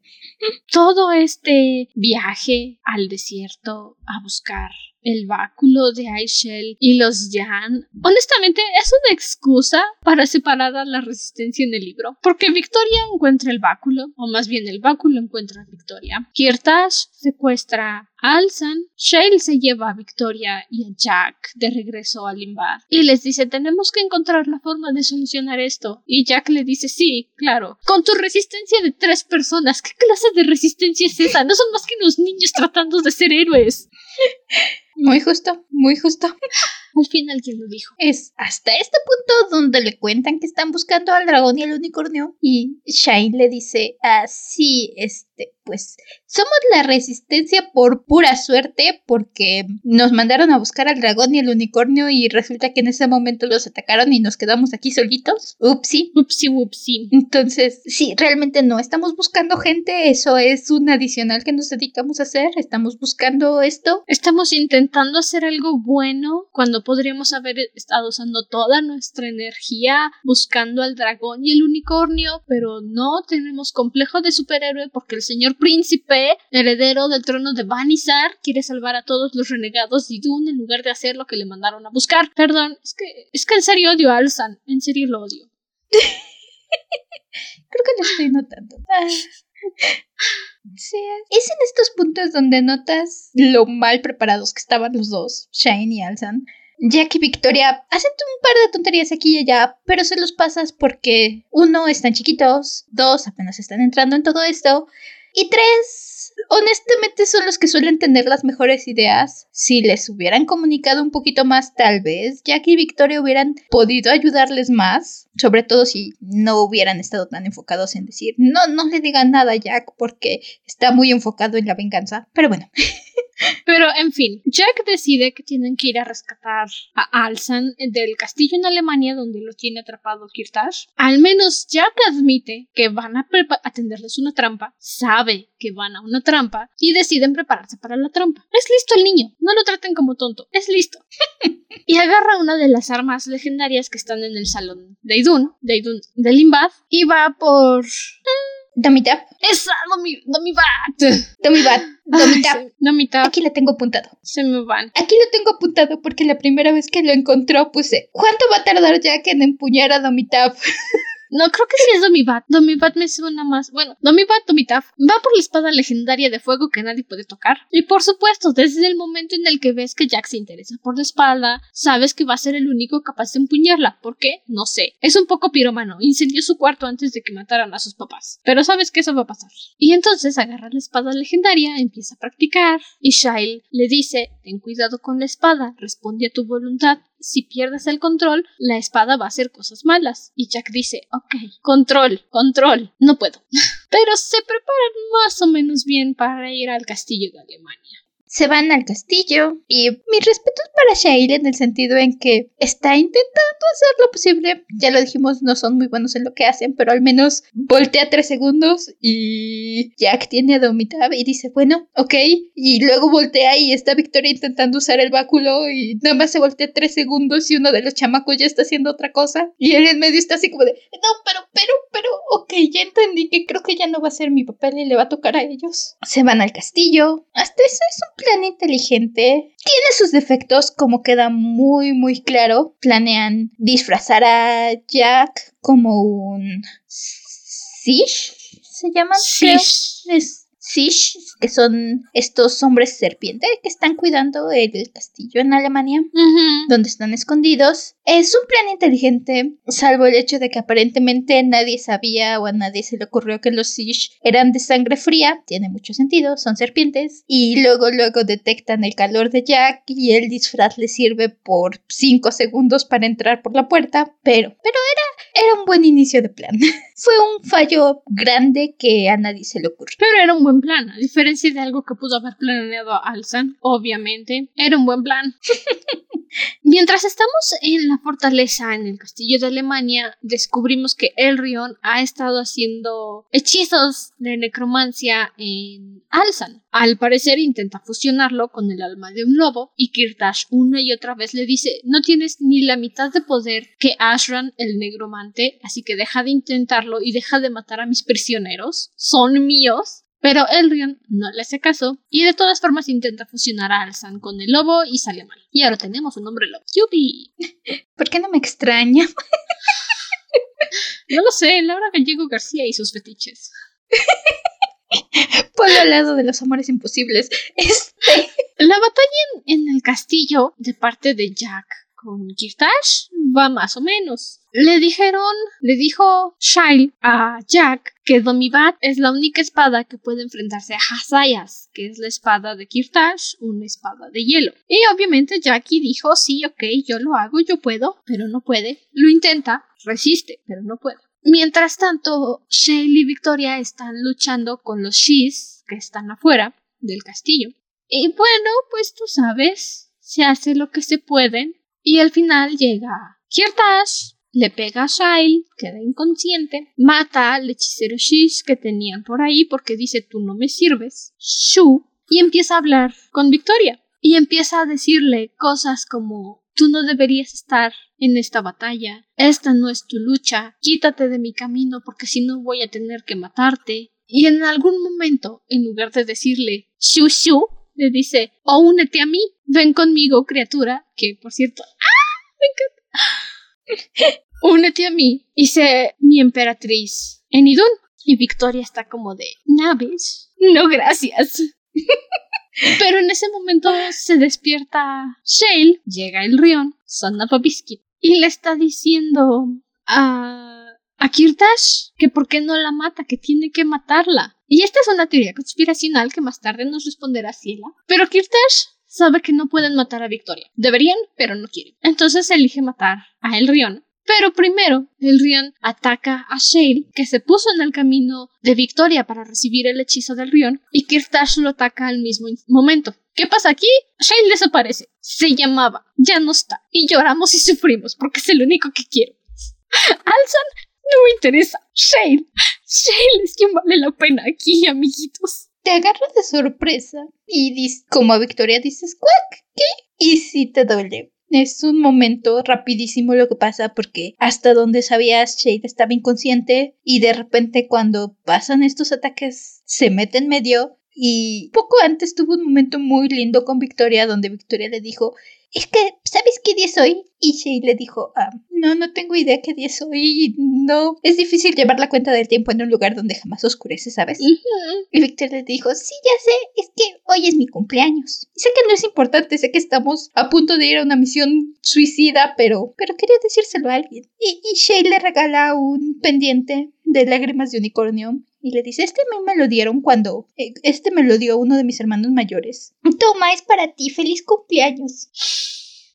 Todo este viaje al desierto a buscar el báculo de Aishel y los Yan. Honestamente, es una excusa para separar a la resistencia en el libro. Porque Victoria encuentra el báculo, o más bien el báculo encuentra a Victoria. Kirtash secuestra a Alsan. Shale se lleva a Victoria y a Jack de regreso a Limbad. Y les dice, tenemos que encontrar la forma de solucionar esto. Y Jack le dice, sí, claro. Con tu resistencia de tres personas, ¿qué clase de resistencia es esa? No son más que unos niños tratando de ser héroes. Muy justo, muy justo. Al final, ¿quién lo dijo? Es hasta este punto donde le cuentan que están buscando al dragón y al unicornio. Y Shine le dice, así, este, pues somos la resistencia por pura suerte porque nos mandaron a buscar al dragón y al unicornio y resulta que en ese momento los atacaron y nos quedamos aquí solitos. Upsi. Upsi, upsi. Entonces, sí, realmente no estamos buscando gente, eso es un adicional que nos dedicamos a hacer, estamos buscando esto. Estamos intentando hacer algo bueno cuando podríamos haber estado usando toda nuestra energía buscando al dragón y el unicornio, pero no tenemos complejo de superhéroe porque el señor príncipe, heredero del trono de Vanizar, quiere salvar a todos los renegados de Idun en lugar de hacer lo que le mandaron a buscar. Perdón, es que, es que en serio odio a Alzan, en serio lo odio. Creo que lo estoy notando. Ah. Es en estos puntos donde notas lo mal preparados que estaban los dos, Shane y Alzan. Jack y Victoria hacen un par de tonterías aquí y allá, pero se los pasas porque uno, están chiquitos, dos, apenas están entrando en todo esto, y tres, honestamente son los que suelen tener las mejores ideas. Si les hubieran comunicado un poquito más, tal vez Jack y Victoria hubieran podido ayudarles más. Sobre todo si no hubieran estado tan enfocados en decir, no, no le digan nada a Jack porque está muy enfocado en la venganza. Pero bueno. Pero, en fin, Jack decide que tienen que ir a rescatar a Alsan del castillo en Alemania donde lo tiene atrapado Kirtash. Al menos Jack admite que van a atenderles una trampa, sabe que van a una trampa y deciden prepararse para la trampa. Es listo el niño, no lo traten como tonto, es listo. y agarra una de las armas legendarias que están en el salón de Idun, de Idun, de Limbad, y va por... Domitap. Esa, Domi, Domibat. Domibat. Domitap. Domitap. Aquí lo tengo apuntado. Se me van. Aquí lo tengo apuntado porque la primera vez que lo encontró puse, ¿cuánto va a tardar Jack en empuñar a Domitap? No, creo que sí es Domibat. Domibat me suena más. Bueno, Domibat, Domitaf va por la espada legendaria de fuego que nadie puede tocar. Y por supuesto, desde el momento en el que ves que Jack se interesa por la espada, sabes que va a ser el único capaz de empuñarla. ¿Por qué? No sé. Es un poco piromano. Incendió su cuarto antes de que mataran a sus papás. Pero sabes que eso va a pasar. Y entonces agarra la espada legendaria, empieza a practicar. Y Shail le dice: Ten cuidado con la espada, responde a tu voluntad si pierdes el control, la espada va a hacer cosas malas. Y Jack dice, ok, control, control, no puedo. Pero se preparan más o menos bien para ir al castillo de Alemania. Se van al castillo y mis respetos para Shail en el sentido en que está intentando hacer lo posible. Ya lo dijimos, no son muy buenos en lo que hacen, pero al menos voltea tres segundos y Jack tiene a Domitab y dice, bueno, ok. Y luego voltea y está Victoria intentando usar el báculo y nada más se voltea tres segundos y uno de los chamacos ya está haciendo otra cosa. Y él en medio está así como de, no, pero, pero, pero, ok, ya entendí que creo que ya no va a ser mi papel y le va a tocar a ellos. Se van al castillo. Hasta eso es un plan inteligente. Tiene sus defectos, como queda muy, muy claro. Planean disfrazar a Jack como un... Sish, se llaman. Sish. Es Sish, que son estos hombres serpiente que están cuidando el castillo en Alemania, donde están escondidos. Es un plan inteligente, salvo el hecho de que aparentemente nadie sabía o a nadie se le ocurrió que los Sish eran de sangre fría. Tiene mucho sentido, son serpientes. Y luego, luego detectan el calor de Jack y el disfraz le sirve por 5 segundos para entrar por la puerta. Pero, pero era, era un buen inicio de plan. Fue un fallo grande que a nadie se le ocurrió. Pero era un buen plan, a diferencia de algo que pudo haber planeado Alzan, obviamente, era un buen plan. Mientras estamos en la fortaleza, en el castillo de Alemania, descubrimos que Elrion ha estado haciendo hechizos de necromancia en Alzan. Al parecer intenta fusionarlo con el alma de un lobo y Kirtash una y otra vez le dice no tienes ni la mitad de poder que Ashran el negromante, así que deja de intentarlo y deja de matar a mis prisioneros. Son míos. Pero Elrion no le hace caso y de todas formas intenta fusionar a Alzan con el lobo y sale mal. Y ahora tenemos un hombre lobo. ¡Yupi! ¿Por qué no me extraña? No lo sé, Laura Gallego García y sus fetiches. Por al lado de los amores imposibles. Este. La batalla en, en el castillo de parte de Jack con Kirtash va más o menos. Le dijeron, le dijo Shail a Jack que Domibat es la única espada que puede enfrentarse a Hazayas, que es la espada de Kirtash, una espada de hielo. Y obviamente Jackie dijo, sí, ok, yo lo hago, yo puedo, pero no puede. Lo intenta, resiste, pero no puede. Mientras tanto, Shail y Victoria están luchando con los Shis que están afuera del castillo. Y bueno, pues tú sabes, se hace lo que se puede. Y al final llega Kirtash, le pega a Shail, queda inconsciente, mata al hechicero Shish que tenían por ahí porque dice tú no me sirves, Shu, y empieza a hablar con Victoria. Y empieza a decirle cosas como tú no deberías estar en esta batalla, esta no es tu lucha, quítate de mi camino porque si no voy a tener que matarte. Y en algún momento, en lugar de decirle Shu Shu, le dice, o únete a mí, ven conmigo, criatura, que por cierto, ¡ah! Me encanta. Únete a mí y sé mi emperatriz en Idun. Y Victoria está como de, ¿naves? No, gracias. Pero en ese momento se despierta Shale, llega el Rion, Sanna Biscuit, y le está diciendo a, a Kirtash que por qué no la mata, que tiene que matarla. Y esta es una teoría conspiracional que más tarde nos responderá Ciela. Pero Kirtash sabe que no pueden matar a Victoria. Deberían, pero no quieren. Entonces elige matar a Elrion. Pero primero, Elrion ataca a Shale, que se puso en el camino de Victoria para recibir el hechizo del Rion, y Kirtash lo ataca al mismo momento. ¿Qué pasa aquí? Shale desaparece. Se llamaba, ya no está. Y lloramos y sufrimos porque es el único que quiero. Alzan no me interesa. Shale. Shale es quien vale la pena aquí, amiguitos. Te agarra de sorpresa y dices, como a Victoria dices, ¿cuac? ¿Qué? Y sí te duele. Es un momento rapidísimo lo que pasa porque hasta donde sabías Shade estaba inconsciente y de repente cuando pasan estos ataques se mete en medio y poco antes tuvo un momento muy lindo con Victoria donde Victoria le dijo es que, ¿sabes qué día es hoy? Y Shay le dijo, ah, no, no tengo idea qué día es hoy. No, es difícil llevar la cuenta del tiempo en un lugar donde jamás oscurece, ¿sabes? Y Victor le dijo, sí, ya sé, es que hoy es mi cumpleaños. Y sé que no es importante, sé que estamos a punto de ir a una misión suicida, pero, pero quería decírselo a alguien. Y, y Shay le regala un pendiente de lágrimas de unicornio y le dice, este a mí me lo dieron cuando, eh, este me lo dio uno de mis hermanos mayores. Toma, es para ti, feliz cumpleaños.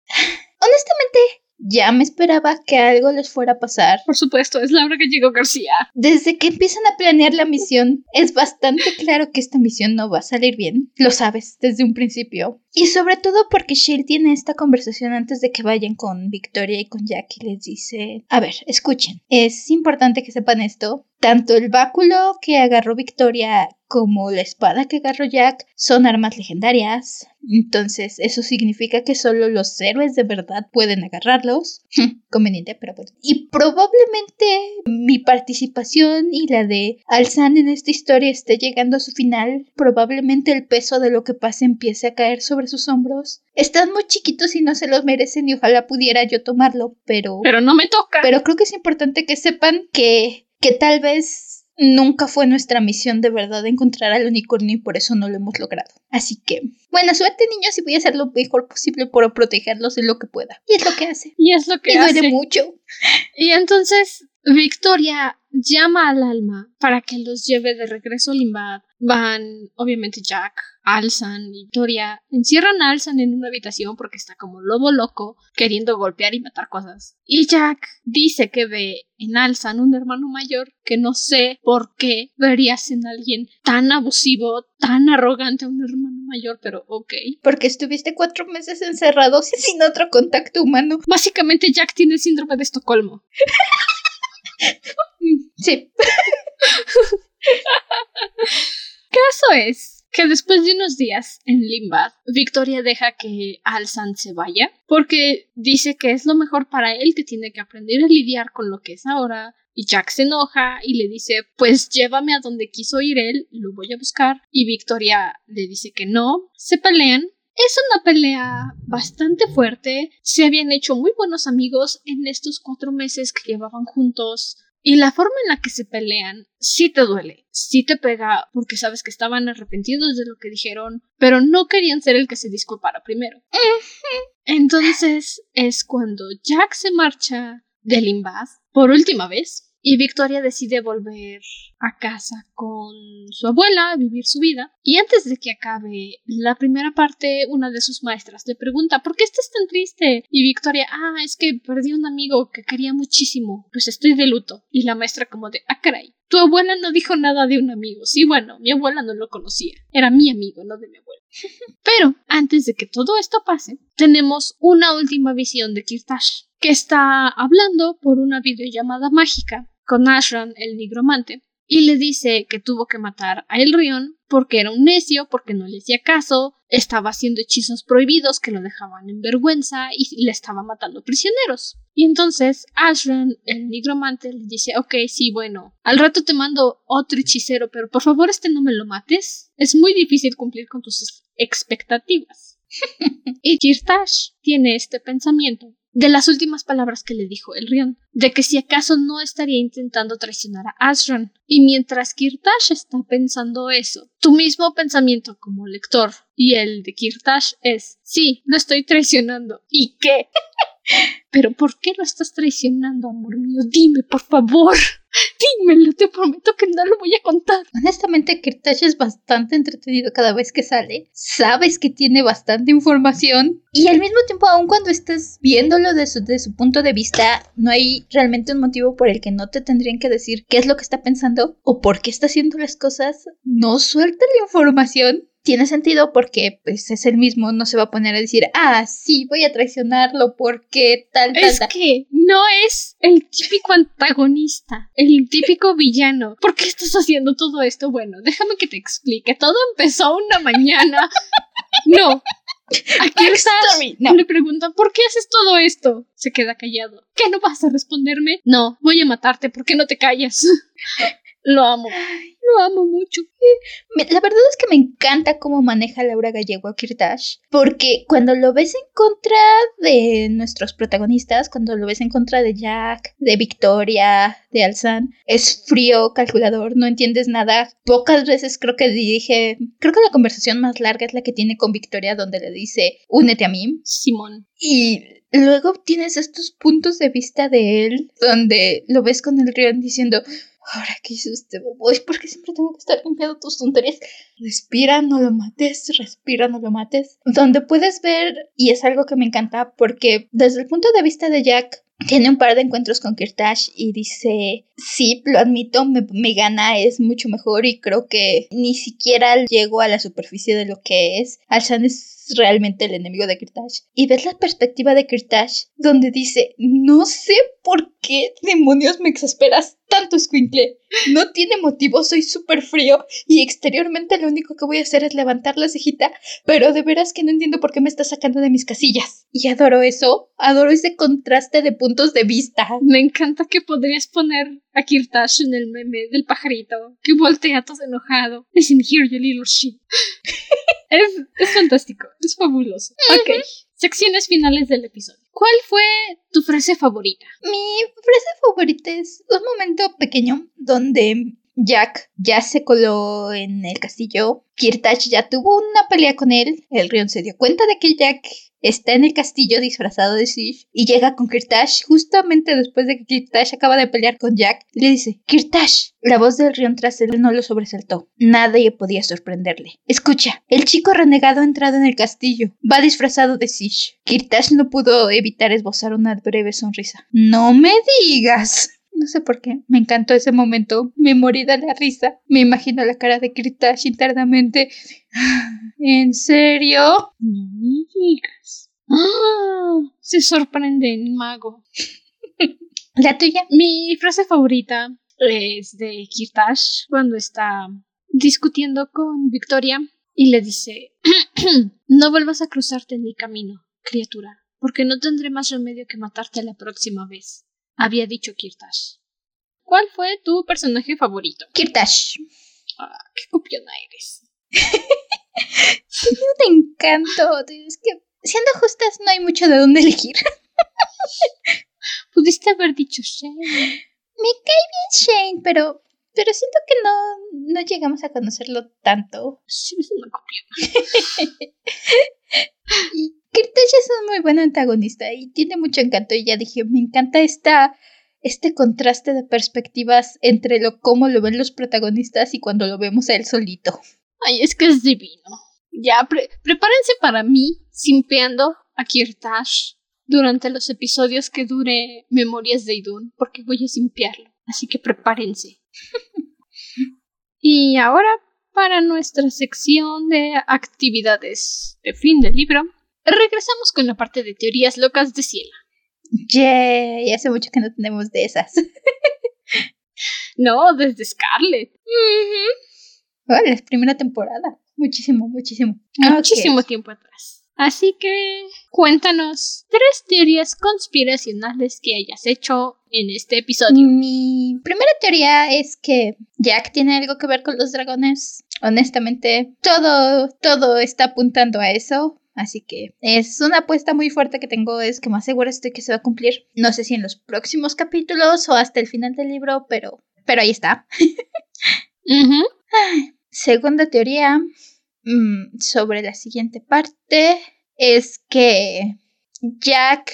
Honestamente, Ya me esperaba que algo les fuera a pasar. Por supuesto, es Laura Gallego García. Desde que empiezan a planear la misión, es bastante claro que esta misión no va a salir bien. Lo sabes desde un principio. Y sobre todo porque Shir tiene esta conversación antes de que vayan con Victoria y con Jack y les dice, a ver, escuchen, es importante que sepan esto. Tanto el báculo que agarró Victoria como la espada que agarró Jack son armas legendarias. Entonces eso significa que solo los héroes de verdad pueden agarrarlos. Conveniente, pero bueno. Y probablemente mi participación y la de Alzan en esta historia esté llegando a su final. Probablemente el peso de lo que pase empiece a caer sobre sus hombros. Están muy chiquitos y no se los merecen y ojalá pudiera yo tomarlo, pero... Pero no me toca. Pero creo que es importante que sepan que, que tal vez nunca fue nuestra misión de verdad encontrar al unicornio y por eso no lo hemos logrado. Así que, buena suerte niños y voy a hacer lo mejor posible por protegerlos en lo que pueda. Y es lo que hace. Y es lo que y hace. duele mucho. Y entonces Victoria llama al alma para que los lleve de regreso a Limbad. Van, obviamente, Jack, Alsan y Victoria. Encierran a Alsan en una habitación porque está como lobo loco, queriendo golpear y matar cosas. Y Jack dice que ve en Alsan un hermano mayor que no sé por qué verías en alguien tan abusivo, tan arrogante a un hermano mayor, pero ok. Porque estuviste cuatro meses encerrados y sin otro contacto humano. Básicamente Jack tiene el síndrome de Estocolmo. Sí. Caso es que después de unos días en Limbad, Victoria deja que Alsan se vaya porque dice que es lo mejor para él, que tiene que aprender a lidiar con lo que es ahora. Y Jack se enoja y le dice, pues llévame a donde quiso ir él, lo voy a buscar. Y Victoria le dice que no. Se pelean. Es una pelea bastante fuerte. Se habían hecho muy buenos amigos en estos cuatro meses que llevaban juntos. Y la forma en la que se pelean sí te duele, sí te pega porque sabes que estaban arrepentidos de lo que dijeron, pero no querían ser el que se disculpara primero. Entonces es cuando Jack se marcha de Limbad por última vez y Victoria decide volver a casa con su abuela a vivir su vida. Y antes de que acabe la primera parte, una de sus maestras le pregunta ¿por qué estás tan triste? Y Victoria, ah, es que perdí un amigo que quería muchísimo, pues estoy de luto. Y la maestra como de, ah, caray. Tu abuela no dijo nada de un amigo. Sí, bueno, mi abuela no lo conocía. Era mi amigo, no de mi abuela. Pero antes de que todo esto pase, tenemos una última visión de Kirtash, que está hablando por una videollamada mágica con Ashran, el nigromante, y le dice que tuvo que matar a Elrion porque era un necio, porque no le hacía caso, estaba haciendo hechizos prohibidos que lo dejaban en vergüenza y le estaba matando prisioneros. Y entonces Ashran, el nigromante, le dice, ok, sí, bueno, al rato te mando otro hechicero, pero por favor este no me lo mates. Es muy difícil cumplir con tus expectativas. y Kirtash tiene este pensamiento de las últimas palabras que le dijo el Rion, de que si acaso no estaría intentando traicionar a Ashran. Y mientras Kirtash está pensando eso, tu mismo pensamiento como lector y el de Kirtash es, sí, lo estoy traicionando. ¿Y qué? Pero ¿por qué lo estás traicionando, amor mío? Dime, por favor. Dímelo, te prometo que no lo voy a contar. Honestamente, Kirtash es bastante entretenido cada vez que sale. Sabes que tiene bastante información. Y al mismo tiempo, aun cuando estás viéndolo desde su, su punto de vista, no hay realmente un motivo por el que no te tendrían que decir qué es lo que está pensando o por qué está haciendo las cosas. No suelta la información tiene sentido porque pues es el mismo, no se va a poner a decir, ah, sí, voy a traicionarlo porque tal, tal, Es tal. que no es el típico antagonista, el típico villano. ¿Por qué estás haciendo todo esto? Bueno, déjame que te explique. Todo empezó una mañana. No. Aquí estás. Backstory, no. Le preguntan, ¿por qué haces todo esto? Se queda callado. ¿Qué no vas a responderme? No, voy a matarte. ¿Por qué no te callas? Lo amo. Lo amo mucho. Me- La verdad es que me encanta cómo maneja Laura Gallego a Kirtash, porque cuando lo ves en contra de nuestros protagonistas, cuando lo ves en contra de Jack, de Victoria, de Alzan, es frío, calculador, no entiendes nada. Pocas veces creo que dije, creo que la conversación más larga es la que tiene con Victoria, donde le dice, únete a mí. Simón. Y luego tienes estos puntos de vista de él, donde lo ves con el Rion diciendo, ahora que hice este boy, ¿por qué siempre tengo que estar limpiando tus tonterías? Respira, no lo mates, respira, no lo mates. Donde puedes ver, y es algo que me encanta, porque desde el punto de vista de Jack, tiene un par de encuentros con Kirtash y dice, sí, lo admito, me, gana, es mucho mejor y creo que ni siquiera llego a la superficie de lo que es. Alshan es realmente el enemigo de Kirtash. Y ves la perspectiva de Kirtash, donde dice, no sé por qué demonios me exasperas tanto, Squinkle. No tiene motivo, soy súper frío y exteriormente lo único que voy a hacer es levantar la cejita, pero de veras que no entiendo por qué me estás sacando de mis casillas. Y adoro eso, adoro ese contraste de puntos de vista. Me encanta que podrías poner a Kirtash en el meme del pajarito, que voltea todo enojado. Listen here, you little shit. Es, es fantástico, es fabuloso. Ok, secciones finales del episodio. ¿Cuál fue tu frase favorita? Mi frase favorita es un momento pequeño donde Jack ya se coló en el castillo. Kirtach ya tuvo una pelea con él. El Rion se dio cuenta de que Jack está en el castillo disfrazado de Sish y llega con Kirtash justamente después de que Kirtash acaba de pelear con Jack y le dice, Kirtash, la voz del tras él no lo sobresaltó. Nadie podía sorprenderle. Escucha, el chico renegado ha entrado en el castillo. Va disfrazado de Sish. Kirtash no pudo evitar esbozar una breve sonrisa. No me digas. No sé por qué. Me encantó ese momento. Me morí de la risa. Me imagino la cara de Kirtash internamente. ¿En serio? No me digas. ¡Ah! Se sorprende el mago. ¿La tuya? Mi frase favorita es de Kirtash cuando está discutiendo con Victoria y le dice No vuelvas a cruzarte en mi camino, criatura, porque no tendré más remedio que matarte la próxima vez había dicho Kirtash. ¿Cuál fue tu personaje favorito? Kirtash. Ah, qué copiona eres. Un encanto. Es que, siendo justas, no hay mucho de dónde elegir. Pudiste haber dicho Shane. Me cae bien Shane, pero, pero siento que no, no llegamos a conocerlo tanto. Sí, es una copia. y Kirtash es un muy buen antagonista y tiene mucho encanto. Y ya dije, me encanta esta, este contraste de perspectivas entre lo cómo lo ven los protagonistas y cuando lo vemos a él solito. Ay, es que es divino. Ya, prepárense para mí simpeando a Kirtash durante los episodios que dure Memorias de Idun, porque voy a simpearlo. Así que prepárense. y ahora, para nuestra sección de actividades de fin del libro, regresamos con la parte de teorías locas de Ciela. Yay, hace mucho que no tenemos de esas. no, desde Scarlet. Oh, la primera temporada. Muchísimo, muchísimo. Muchísimo tiempo atrás. Así que cuéntanos tres teorías conspiracionales que hayas hecho en este episodio. Mi primera teoría es que Jack tiene algo que ver con los dragones. Honestamente, todo, todo está apuntando a eso. Así que es una apuesta muy fuerte que tengo, es que más seguro estoy que se va a cumplir. No sé si en los próximos capítulos o hasta el final del libro, pero, pero ahí está. Segunda teoría mm, sobre la siguiente parte es que Jack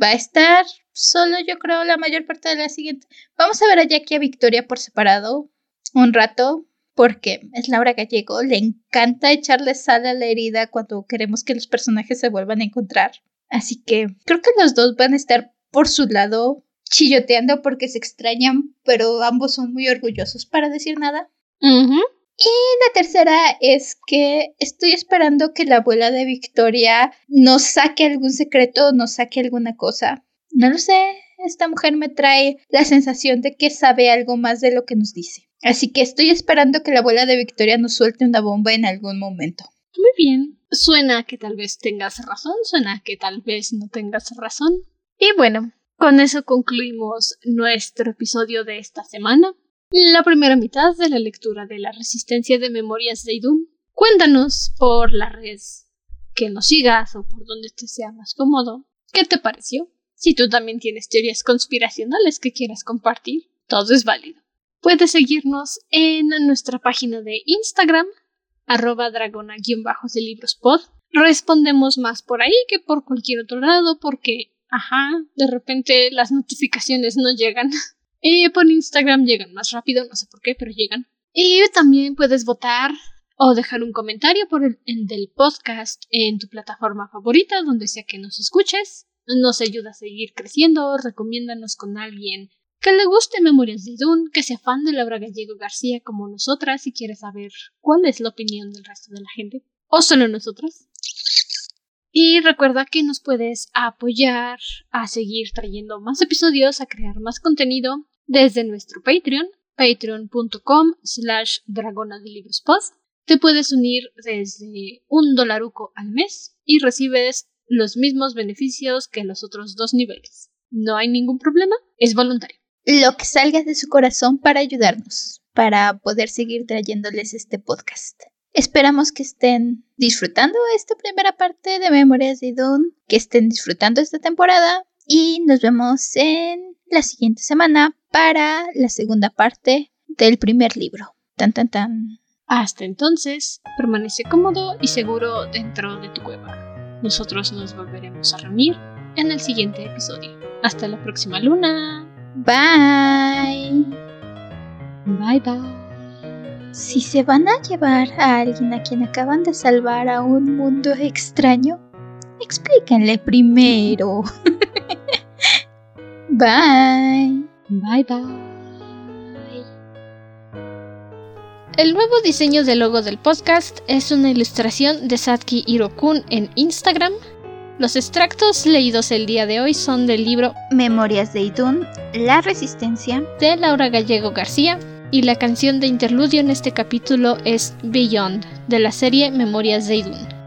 va a estar solo, yo creo, la mayor parte de la siguiente. Vamos a ver a Jack y a Victoria por separado un rato porque es Laura Gallego, le encanta echarle sal a la herida cuando queremos que los personajes se vuelvan a encontrar. Así que creo que los dos van a estar por su lado chilloteando porque se extrañan, pero ambos son muy orgullosos para decir nada. Y la tercera es que estoy esperando que la abuela de Victoria nos saque algún secreto, nos saque alguna cosa. No lo sé, esta mujer me trae la sensación de que sabe algo más de lo que nos dice. Así que estoy esperando que la abuela de Victoria nos suelte una bomba en algún momento. Muy bien. Suena que tal vez tengas razón, suena que tal vez no tengas razón. Y bueno, con eso concluimos nuestro episodio de esta semana. La primera mitad de la lectura de la resistencia de memorias de Idun. Cuéntanos por la red que nos sigas o por donde te sea más cómodo. ¿Qué te pareció? Si tú también tienes teorías conspiracionales que quieras compartir, todo es válido. Puedes seguirnos en nuestra página de Instagram, arroba dragona-de librospod. Respondemos más por ahí que por cualquier otro lado porque, ajá, de repente las notificaciones no llegan. Y por Instagram llegan más rápido, no sé por qué, pero llegan. Y también puedes votar o dejar un comentario por el del podcast en tu plataforma favorita, donde sea que nos escuches. Nos ayuda a seguir creciendo, recomiéndanos con alguien que le guste Memorias de Dune, que sea fan de Laura Gallego García como nosotras y quiere saber cuál es la opinión del resto de la gente, o solo nosotras. Y recuerda que nos puedes apoyar a seguir trayendo más episodios, a crear más contenido desde nuestro Patreon, patreon.com slash dragona de libros. Te puedes unir desde un dolaruco al mes y recibes los mismos beneficios que los otros dos niveles. No hay ningún problema, es voluntario lo que salga de su corazón para ayudarnos, para poder seguir trayéndoles este podcast. Esperamos que estén disfrutando esta primera parte de Memorias de Dune, que estén disfrutando esta temporada y nos vemos en la siguiente semana para la segunda parte del primer libro. Tan tan tan. Hasta entonces, permanece cómodo y seguro dentro de tu cueva. Nosotros nos volveremos a reunir en el siguiente episodio. Hasta la próxima luna. Bye. Bye bye. Si se van a llevar a alguien a quien acaban de salvar a un mundo extraño, explíquenle primero. bye. Bye bye. El nuevo diseño del logo del podcast es una ilustración de Satki Hirokun en Instagram los extractos leídos el día de hoy son del libro Memorias de Idún, La Resistencia, de Laura Gallego García, y la canción de interludio en este capítulo es Beyond, de la serie Memorias de Idún.